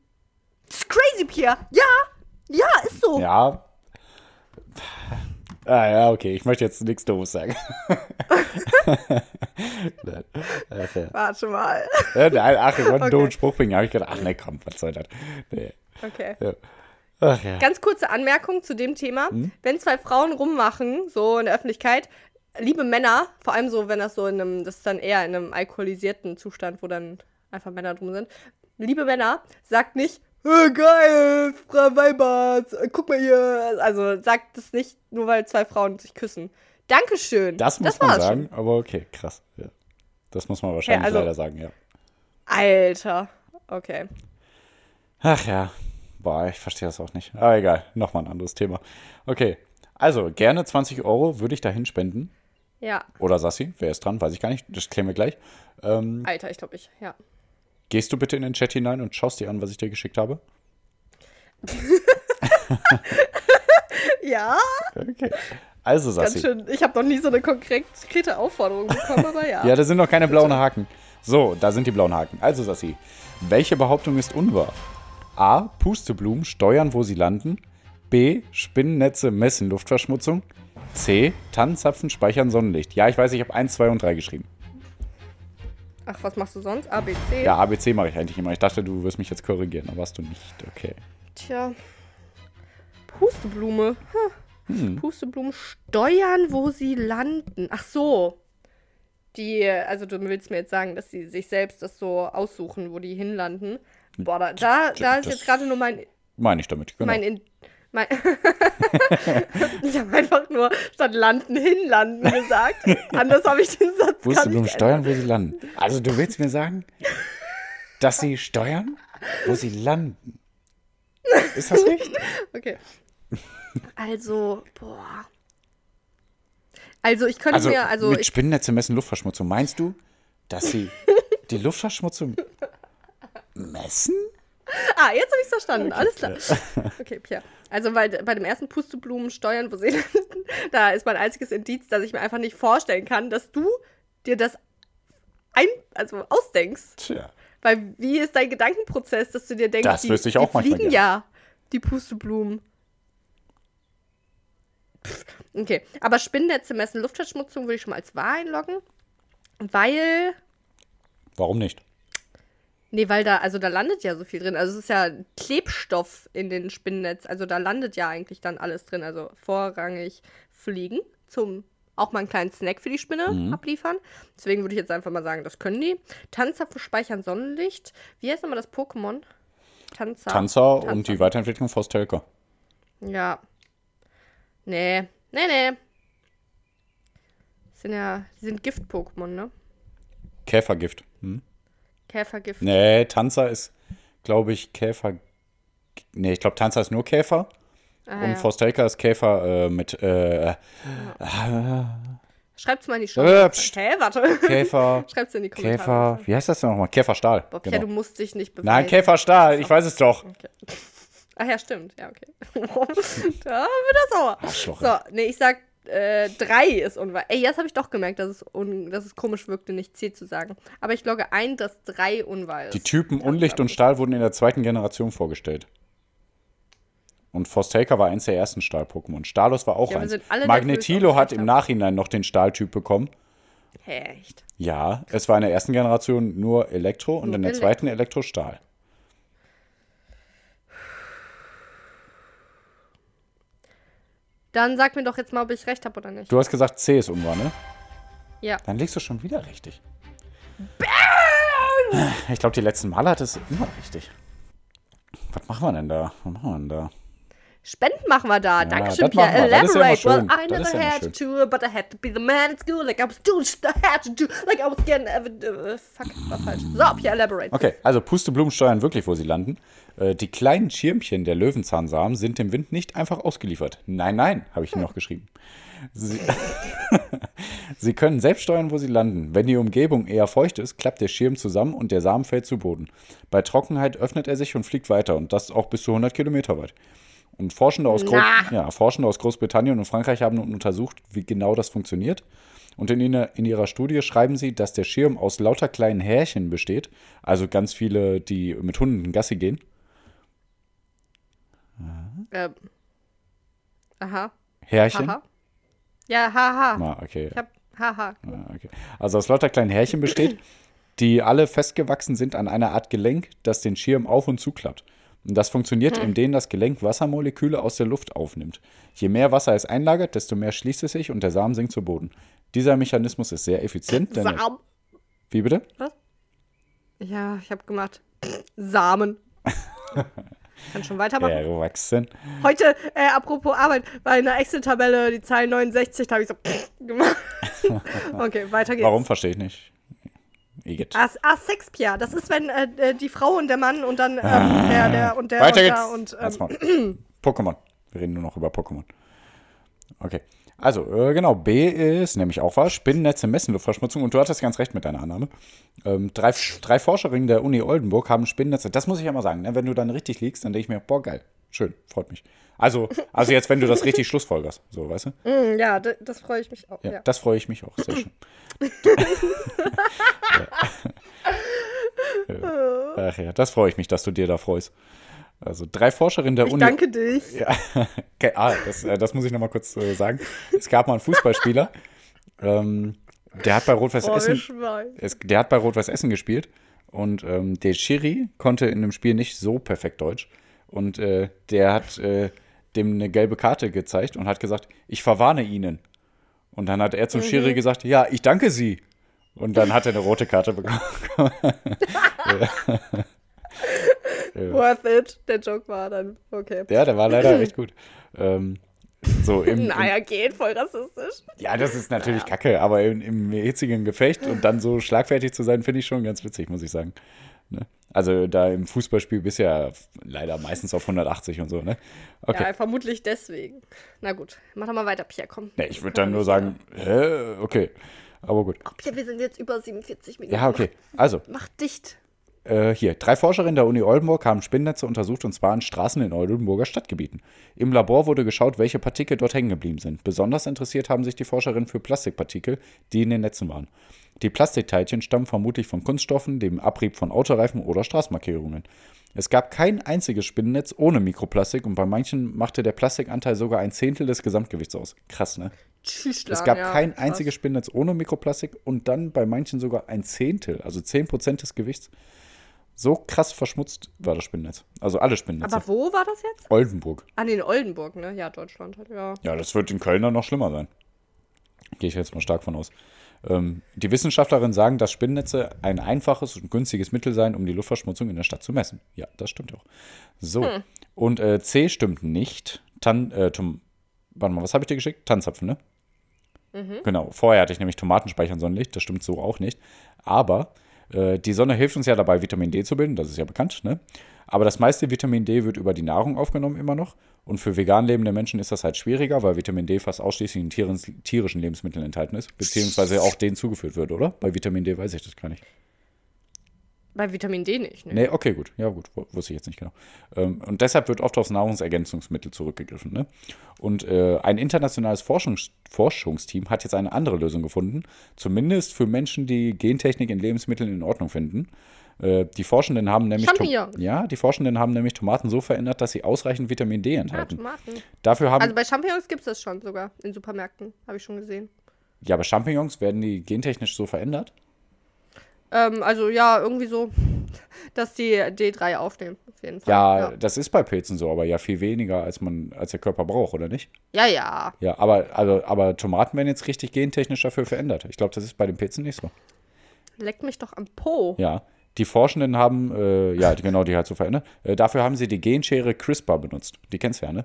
Das ist crazy, Pierre. Ja, ja, ist so. Ja. Ah ja, okay, ich möchte jetzt nichts Doofes sagen. nein. Warte mal. Ja, nein, ach, ich wollte einen okay. doofen Spruch bringen. habe ich gedacht, ach ne, komm, was soll das? Nee. Okay. Ja. Ach, ja. Ganz kurze Anmerkung zu dem Thema. Hm? Wenn zwei Frauen rummachen, so in der Öffentlichkeit, liebe Männer, vor allem so, wenn das so in einem, das ist dann eher in einem alkoholisierten Zustand, wo dann einfach Männer drum sind. Liebe Männer, sagt nicht, oh, geil, Frau Weibart, guck mal hier. Also sagt das nicht, nur weil zwei Frauen sich küssen. Dankeschön. Das muss das man sagen, schon. aber okay, krass. Ja. Das muss man wahrscheinlich ja, also, leider sagen, ja. Alter, okay. Ach ja, boah, ich verstehe das auch nicht. Aber egal, nochmal ein anderes Thema. Okay, also gerne 20 Euro würde ich dahin spenden. Ja. Oder Sassi, wer ist dran? Weiß ich gar nicht. Das klären wir gleich. Ähm, Alter, ich glaube ich, ja. Gehst du bitte in den Chat hinein und schaust dir an, was ich dir geschickt habe? ja. Okay. Also, Sassi. Ganz schön. Ich habe noch nie so eine konkrete Aufforderung bekommen, aber ja. ja, da sind noch keine blauen Haken. So, da sind die blauen Haken. Also, Sassi, welche Behauptung ist unwahr? A. Pusteblumen steuern, wo sie landen. B. Spinnennetze messen Luftverschmutzung. C. Tannenzapfen speichern Sonnenlicht. Ja, ich weiß, ich habe 1, 2 und 3 geschrieben. Ach, was machst du sonst? A, B, C? Ja, A, B, C mache ich eigentlich immer. Ich dachte, du wirst mich jetzt korrigieren, aber warst du nicht. Okay. Tja. Pusteblume. Hm. Hm. Pusteblumen steuern, wo sie landen. Ach so. Die, also du willst mir jetzt sagen, dass sie sich selbst das so aussuchen, wo die hinlanden. Boah, da, da, da ist jetzt gerade nur mein. Meine ich damit, genau. Mein, ich habe einfach nur statt landen hinlanden gesagt. Anders habe ich den Satz Wusstest du steuern, wo sie landen? Also du willst mir sagen, dass sie steuern, wo sie landen? Ist das richtig? Okay. Also, boah. Also ich könnte also, mir, also mit Spinnennetze messen Luftverschmutzung. Meinst du, dass sie die Luftverschmutzung messen? Ah, jetzt habe ich es verstanden. Okay, Alles klar. Okay, Pierre. Also, weil bei dem ersten Pusteblumen steuern, wo sie da ist mein einziges Indiz, dass ich mir einfach nicht vorstellen kann, dass du dir das ein, also ausdenkst. Tja. Weil wie ist dein Gedankenprozess, dass du dir denkst, das die, ich auch die fliegen ja, die Pusteblumen. Pff, okay, aber Spinnnetze messen Luftverschmutzung würde ich schon mal als wahr einloggen, weil. Warum nicht? Nee, weil da, also da landet ja so viel drin. Also es ist ja Klebstoff in den Spinnennetz. Also da landet ja eigentlich dann alles drin. Also vorrangig Fliegen zum auch mal einen kleinen Snack für die Spinne mhm. abliefern. Deswegen würde ich jetzt einfach mal sagen, das können die. Tanzapfel speichern Sonnenlicht. Wie heißt nochmal das Pokémon? Tanzer. Tanzer. Tanzer und die Weiterentwicklung Frostelka. Ja. Nee. Nee, nee. Das sind ja, die sind Gift-Pokémon, ne? Käfergift. Hm? Käfergift. Nee, Tanzer ist, glaube ich, Käfer. Nee, ich glaube, Tanzer ist nur Käfer. Ah, und ja. Forstelka ist Käfer äh, mit. Äh, ja. Schreibt's mal in die Show. Äh, Hä, warte. Käfer. Schreib's in die Kommentare. Käfer. Wie heißt das denn nochmal? Käferstahl. Bob, genau. ja, du musst dich nicht beweisen. Nein, Käferstahl. Ich weiß es doch. Okay. Ach ja, stimmt. Ja, okay. da wird er sauer. Arschloch. So, nee, ich sag äh, 3 ist unwahr. Ey, jetzt habe ich doch gemerkt, dass es, un dass es komisch wirkte, nicht C zu sagen. Aber ich logge ein, dass 3 unwahr ist. Die Typen Unlicht und Stahl wurden in der zweiten Generation vorgestellt. Und Forstaker war eins der ersten Stahl-Pokémon. Stalos war auch ja, eins. Magnetilo hat im Nachhinein noch den Stahltyp bekommen. Echt? Ja, es war in der ersten Generation nur Elektro und nur in der Elektro. zweiten Elektrostahl. Dann sag mir doch jetzt mal, ob ich recht habe oder nicht. Du hast gesagt, C ist unwahr, ne? Ja. Dann liegst du schon wieder richtig. Bam! Ich glaube, die letzten Male hat es immer richtig. Was machen wir denn da? Was machen wir denn da? Spenden machen wir da. Ja, Dankeschön, Pierre. ja Elaborate. well. I never ja had to, but I had to be the man at school. Like I was doing, I had to do, like I was getting, uh, fuck, war falsch. So, Pierre, elaborate. Okay, also Pusteblumen steuern wirklich, wo sie landen. Äh, die kleinen Schirmchen der Löwenzahnsamen sind dem Wind nicht einfach ausgeliefert. Nein, nein, habe ich Ihnen noch geschrieben. Sie, sie können selbst steuern, wo sie landen. Wenn die Umgebung eher feucht ist, klappt der Schirm zusammen und der Samen fällt zu Boden. Bei Trockenheit öffnet er sich und fliegt weiter und das auch bis zu 100 Kilometer weit. Und Forschende aus, Gro Na. ja, Forschende aus Großbritannien und Frankreich haben nun untersucht, wie genau das funktioniert. Und in, ihrer- in ihrer Studie schreiben sie, dass der Schirm aus lauter kleinen Härchen besteht, also ganz viele, die mit Hunden Gassi gehen. Ähm. Aha. Härchen? Haha. Ja, haha. Ah, okay. Ich hab, haha. Ah, okay. Also aus lauter kleinen Härchen besteht, die alle festgewachsen sind an einer Art Gelenk, das den Schirm auf und zuklappt. Und das funktioniert, indem das Gelenk Wassermoleküle aus der Luft aufnimmt. Je mehr Wasser es einlagert, desto mehr schließt es sich und der Samen sinkt zu Boden. Dieser Mechanismus ist sehr effizient. Denn Samen. Wie bitte? Ja, ich hab gemacht. Samen. Kann schon weitermachen. Erwachsen. Heute, äh, apropos Arbeit, in der Excel-Tabelle die Zahl 69, da habe ich so gemacht. okay, weiter geht's. Warum verstehe ich nicht? Igitt. As Asexpia, das ist, wenn äh, die Frau und der Mann und dann ähm, der, der und der Weiter und geht's. und ähm. Pokémon. Wir reden nur noch über Pokémon. Okay. Also, äh, genau, B ist nämlich auch wahr. Spinnennetze messen Luftverschmutzung. Und du hattest ganz recht mit deiner Annahme. Ähm, drei, drei Forscherinnen der Uni Oldenburg haben Spinnennetze. Das muss ich ja mal sagen. Ne? Wenn du dann richtig liegst, dann denke ich mir, boah, geil. Schön, freut mich. Also, also jetzt, wenn du das richtig schlussfolgerst. So, weißt du? mm, ja, das freue ich mich auch. Ja, Ja. Das freue ich mich auch. Sehr schön. ja. Ach ja, das freue ich mich, dass du dir da freust. Also drei Forscherinnen der Ich Uni. danke dich. Ja, okay, ah, das, äh, das muss ich noch mal kurz äh, sagen. Es gab mal einen Fußballspieler, ähm, der hat bei Rot-Weiß Essen, Schwein. es, der hat bei Rot-Weiß Essen gespielt und ähm, der Schiri konnte in dem Spiel nicht so perfekt Deutsch und äh, der hat äh, dem eine gelbe Karte gezeigt und hat gesagt, ich verwarne Ihnen. Und dann hat er zum Schiri gesagt, ja, ich danke Sie. Und dann hat er eine rote Karte bekommen. Worth it. Der Joke war dann, okay. ja, der war leider echt gut. Ähm, so im, Naja, geht, voll rassistisch. Ja, das ist natürlich kacke, aber im, im hitzigen Gefecht und dann so schlagfertig zu sein, finde ich schon ganz witzig, muss ich sagen. Ne? Also da im Fußballspiel bist du ja leider meistens auf 180 und so, ne? Okay. Ja, vermutlich deswegen. Na gut, mach doch mal weiter, Pierre, komm. Ne, ich würde dann nur sagen, hä, okay. Aber gut. Oh, Pierre, wir sind jetzt über 47 Minuten. Ja, okay. Also, Mach, mach dicht. Äh, hier, drei Forscherinnen der Uni Oldenburg haben Spinnnetze untersucht und zwar an Straßen in Oldenburger Stadtgebieten. Im Labor wurde geschaut, welche Partikel dort hängen geblieben sind. Besonders interessiert haben sich die Forscherinnen für Plastikpartikel, die in den Netzen waren. Die Plastikteilchen stammen vermutlich von Kunststoffen, dem Abrieb von Autoreifen oder Straßenmarkierungen. Es gab kein einziges Spinnennetz ohne Mikroplastik und bei manchen machte der Plastikanteil sogar ein Zehntel des Gesamtgewichts aus. Krass, ne? Tschüss, Es gab ja, kein krass. einziges Spinnnetz ohne Mikroplastik und dann bei manchen sogar ein Zehntel, also 10% des Gewichts. So krass verschmutzt war das Spinnennetz. Also alle Spinnnetze. Aber wo war das jetzt? Oldenburg. Ah, nee, in Oldenburg, ne? Ja, Deutschland halt, ja. Ja, das wird in Köln dann noch schlimmer sein. Gehe ich jetzt mal stark von aus. Ähm, die Wissenschaftlerinnen sagen, dass Spinnnetze ein einfaches und günstiges Mittel seien, um die Luftverschmutzung in der Stadt zu messen. Ja, das stimmt auch. So. Und äh, C stimmt nicht. Tan äh, Tom Warte mal, was habe ich dir geschickt? Tannzapfen, ne? Genau. Vorher hatte ich nämlich Tomatenspeicher und Sonnenlicht. Das stimmt so auch nicht. Aber die Sonne hilft uns ja dabei, Vitamin D zu bilden. Das ist ja bekannt, ne? Aber das meiste Vitamin D wird über die Nahrung aufgenommen immer noch. Und für vegan lebende Menschen ist das halt schwieriger, weil Vitamin D fast ausschließlich in tierischen Lebensmitteln enthalten ist. Beziehungsweise auch denen zugeführt wird, oder? Bei Vitamin D weiß ich das gar nicht. Bei Vitamin D nicht, ne? Nee, okay, gut. Ja, gut. wu- Wusste ich jetzt nicht genau. Ähm, und deshalb wird oft aufs Nahrungsergänzungsmittel zurückgegriffen. Ne? Und äh, ein internationales Forschungs Forschungsteam hat jetzt eine andere Lösung gefunden. Zumindest für Menschen, die Gentechnik in Lebensmitteln in Ordnung finden. Äh, die Forschenden haben nämlich ja, die Forschenden haben nämlich Tomaten so verändert, dass sie ausreichend Vitamin D enthalten. Tomaten. Dafür haben Also bei Champignons gibt es das schon sogar in Supermärkten. Habe ich schon gesehen. ja, aber Champignons werden die gentechnisch so verändert. Ähm, also ja, irgendwie so, dass die D3 aufnehmen. Auf jeden Fall. Ja, ja. das ist bei Pilzen so, aber ja viel weniger, als man, als der Körper braucht, oder nicht? Ja, ja. Ja, aber, also, aber Tomaten werden jetzt richtig gentechnisch dafür verändert. Ich glaube, das ist bei den Pilzen nicht so. Leck mich doch am Po. Ja. Die Forschenden haben, äh, ja, genau, die halt so verändert. Äh, dafür haben sie die Genschere CRISPR benutzt. Die kennst du ja, ne?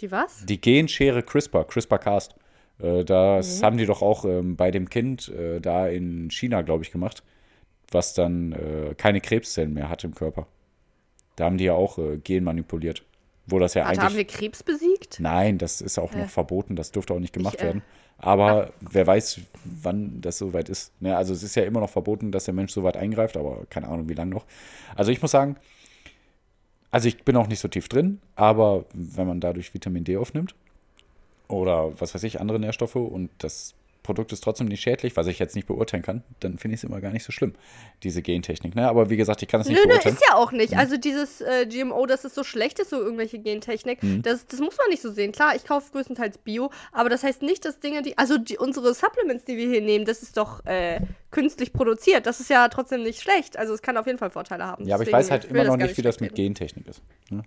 Die was? Die Genschere CRISPR, CRISPR-Cas. Äh, das mhm. haben die doch auch ähm, bei dem Kind äh, da in China, glaube ich, gemacht, was dann äh, keine Krebszellen mehr hat im Körper. Da haben die ja auch äh, Gen manipuliert. Wo das ja Warte, eigentlich. haben wir Krebs besiegt? Nein, das ist auch noch verboten, das dürfte auch nicht gemacht ich, werden. Aber ach. wer weiß, wann das soweit ist. Ne, also es ist ja immer noch verboten, dass der Mensch so weit eingreift, aber keine Ahnung, wie lange noch. Also ich muss sagen, also ich bin auch nicht so tief drin, aber wenn man dadurch Vitamin D aufnimmt oder was weiß ich, andere Nährstoffe und das Produkt ist trotzdem nicht schädlich, was ich jetzt nicht beurteilen kann, dann finde ich es immer gar nicht so schlimm, diese Gentechnik. Ne? Aber wie gesagt, ich kann es nicht nö, beurteilen. Nö, ist ja auch nicht. Mhm. Also dieses äh, GMO, dass es so schlecht ist, so irgendwelche Gentechnik, mhm. das, das muss man nicht so sehen. Klar, ich kaufe größtenteils Bio, aber das heißt nicht, dass Dinge, die, also die, unsere Supplements, die wir hier nehmen, das ist doch äh, künstlich produziert. Das ist ja trotzdem nicht schlecht. Also es kann auf jeden Fall Vorteile haben. Ja, aber Deswegen, ich weiß halt immer noch nicht, wie das mit Gentechnik ist. Ne?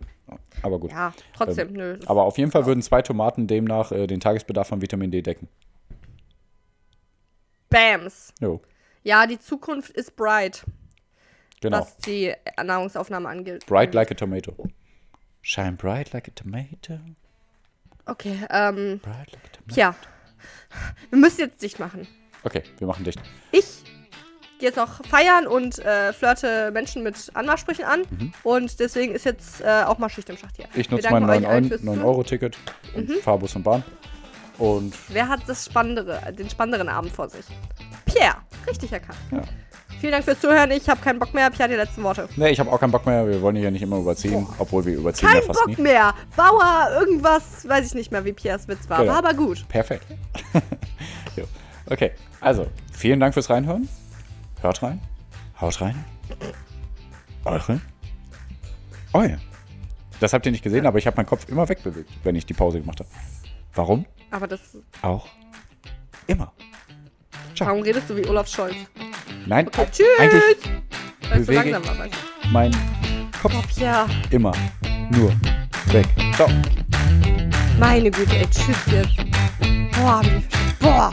Aber gut. Ja, trotzdem, ähm, nö. Aber auf jeden Fall würden zwei Tomaten demnach äh, den Tagesbedarf von Vitamin D decken. Bams. Jo. Ja, die Zukunft ist bright. Genau. Was die Nahrungsaufnahme angeht. Bright like a tomato. Shine bright like a tomato. Okay, ähm. Bright like a tomato. Tja. Wir müssen jetzt dicht machen. Okay, wir machen dicht. Ich gehe jetzt noch feiern und äh, flirte Menschen mit Anmachsprüchen an. Mhm. Und deswegen ist jetzt äh, auch mal Schicht im Schacht hier. Ich nutze mein 9-Euro-Ticket und mhm. fahre Bus und Bahn. Und Wer hat das spannendere, den spannenderen Abend vor sich? Pierre, richtig erkannt. Ja. Vielen Dank fürs Zuhören. Ich habe keinen Bock mehr. Pierre, die letzten Worte. Nee, ich habe auch keinen Bock mehr. Wir wollen hier nicht immer überziehen, Boah. obwohl wir überziehen Kein ja fast Bock nie. mehr. Bauer, irgendwas, weiß ich nicht mehr, wie Pierres Witz war. Genau. War aber gut. Perfekt. okay, also, vielen Dank fürs Reinhören. Hört rein. Haut rein. Eure. Euer. Das habt ihr nicht gesehen, aber ich habe meinen Kopf immer wegbewegt, wenn ich die Pause gemacht habe. Warum? Aber das. Auch. Immer. Ciao. Warum redest du wie Olaf Scholz? Nein, okay, tschüss. Eigentlich Weil es so langsam war, weißt du? Mein Kopf. Oh, ja. Immer. Nur. Weg. Ciao. Meine Güte, ey, tschüss jetzt. Boah, wie. Boah.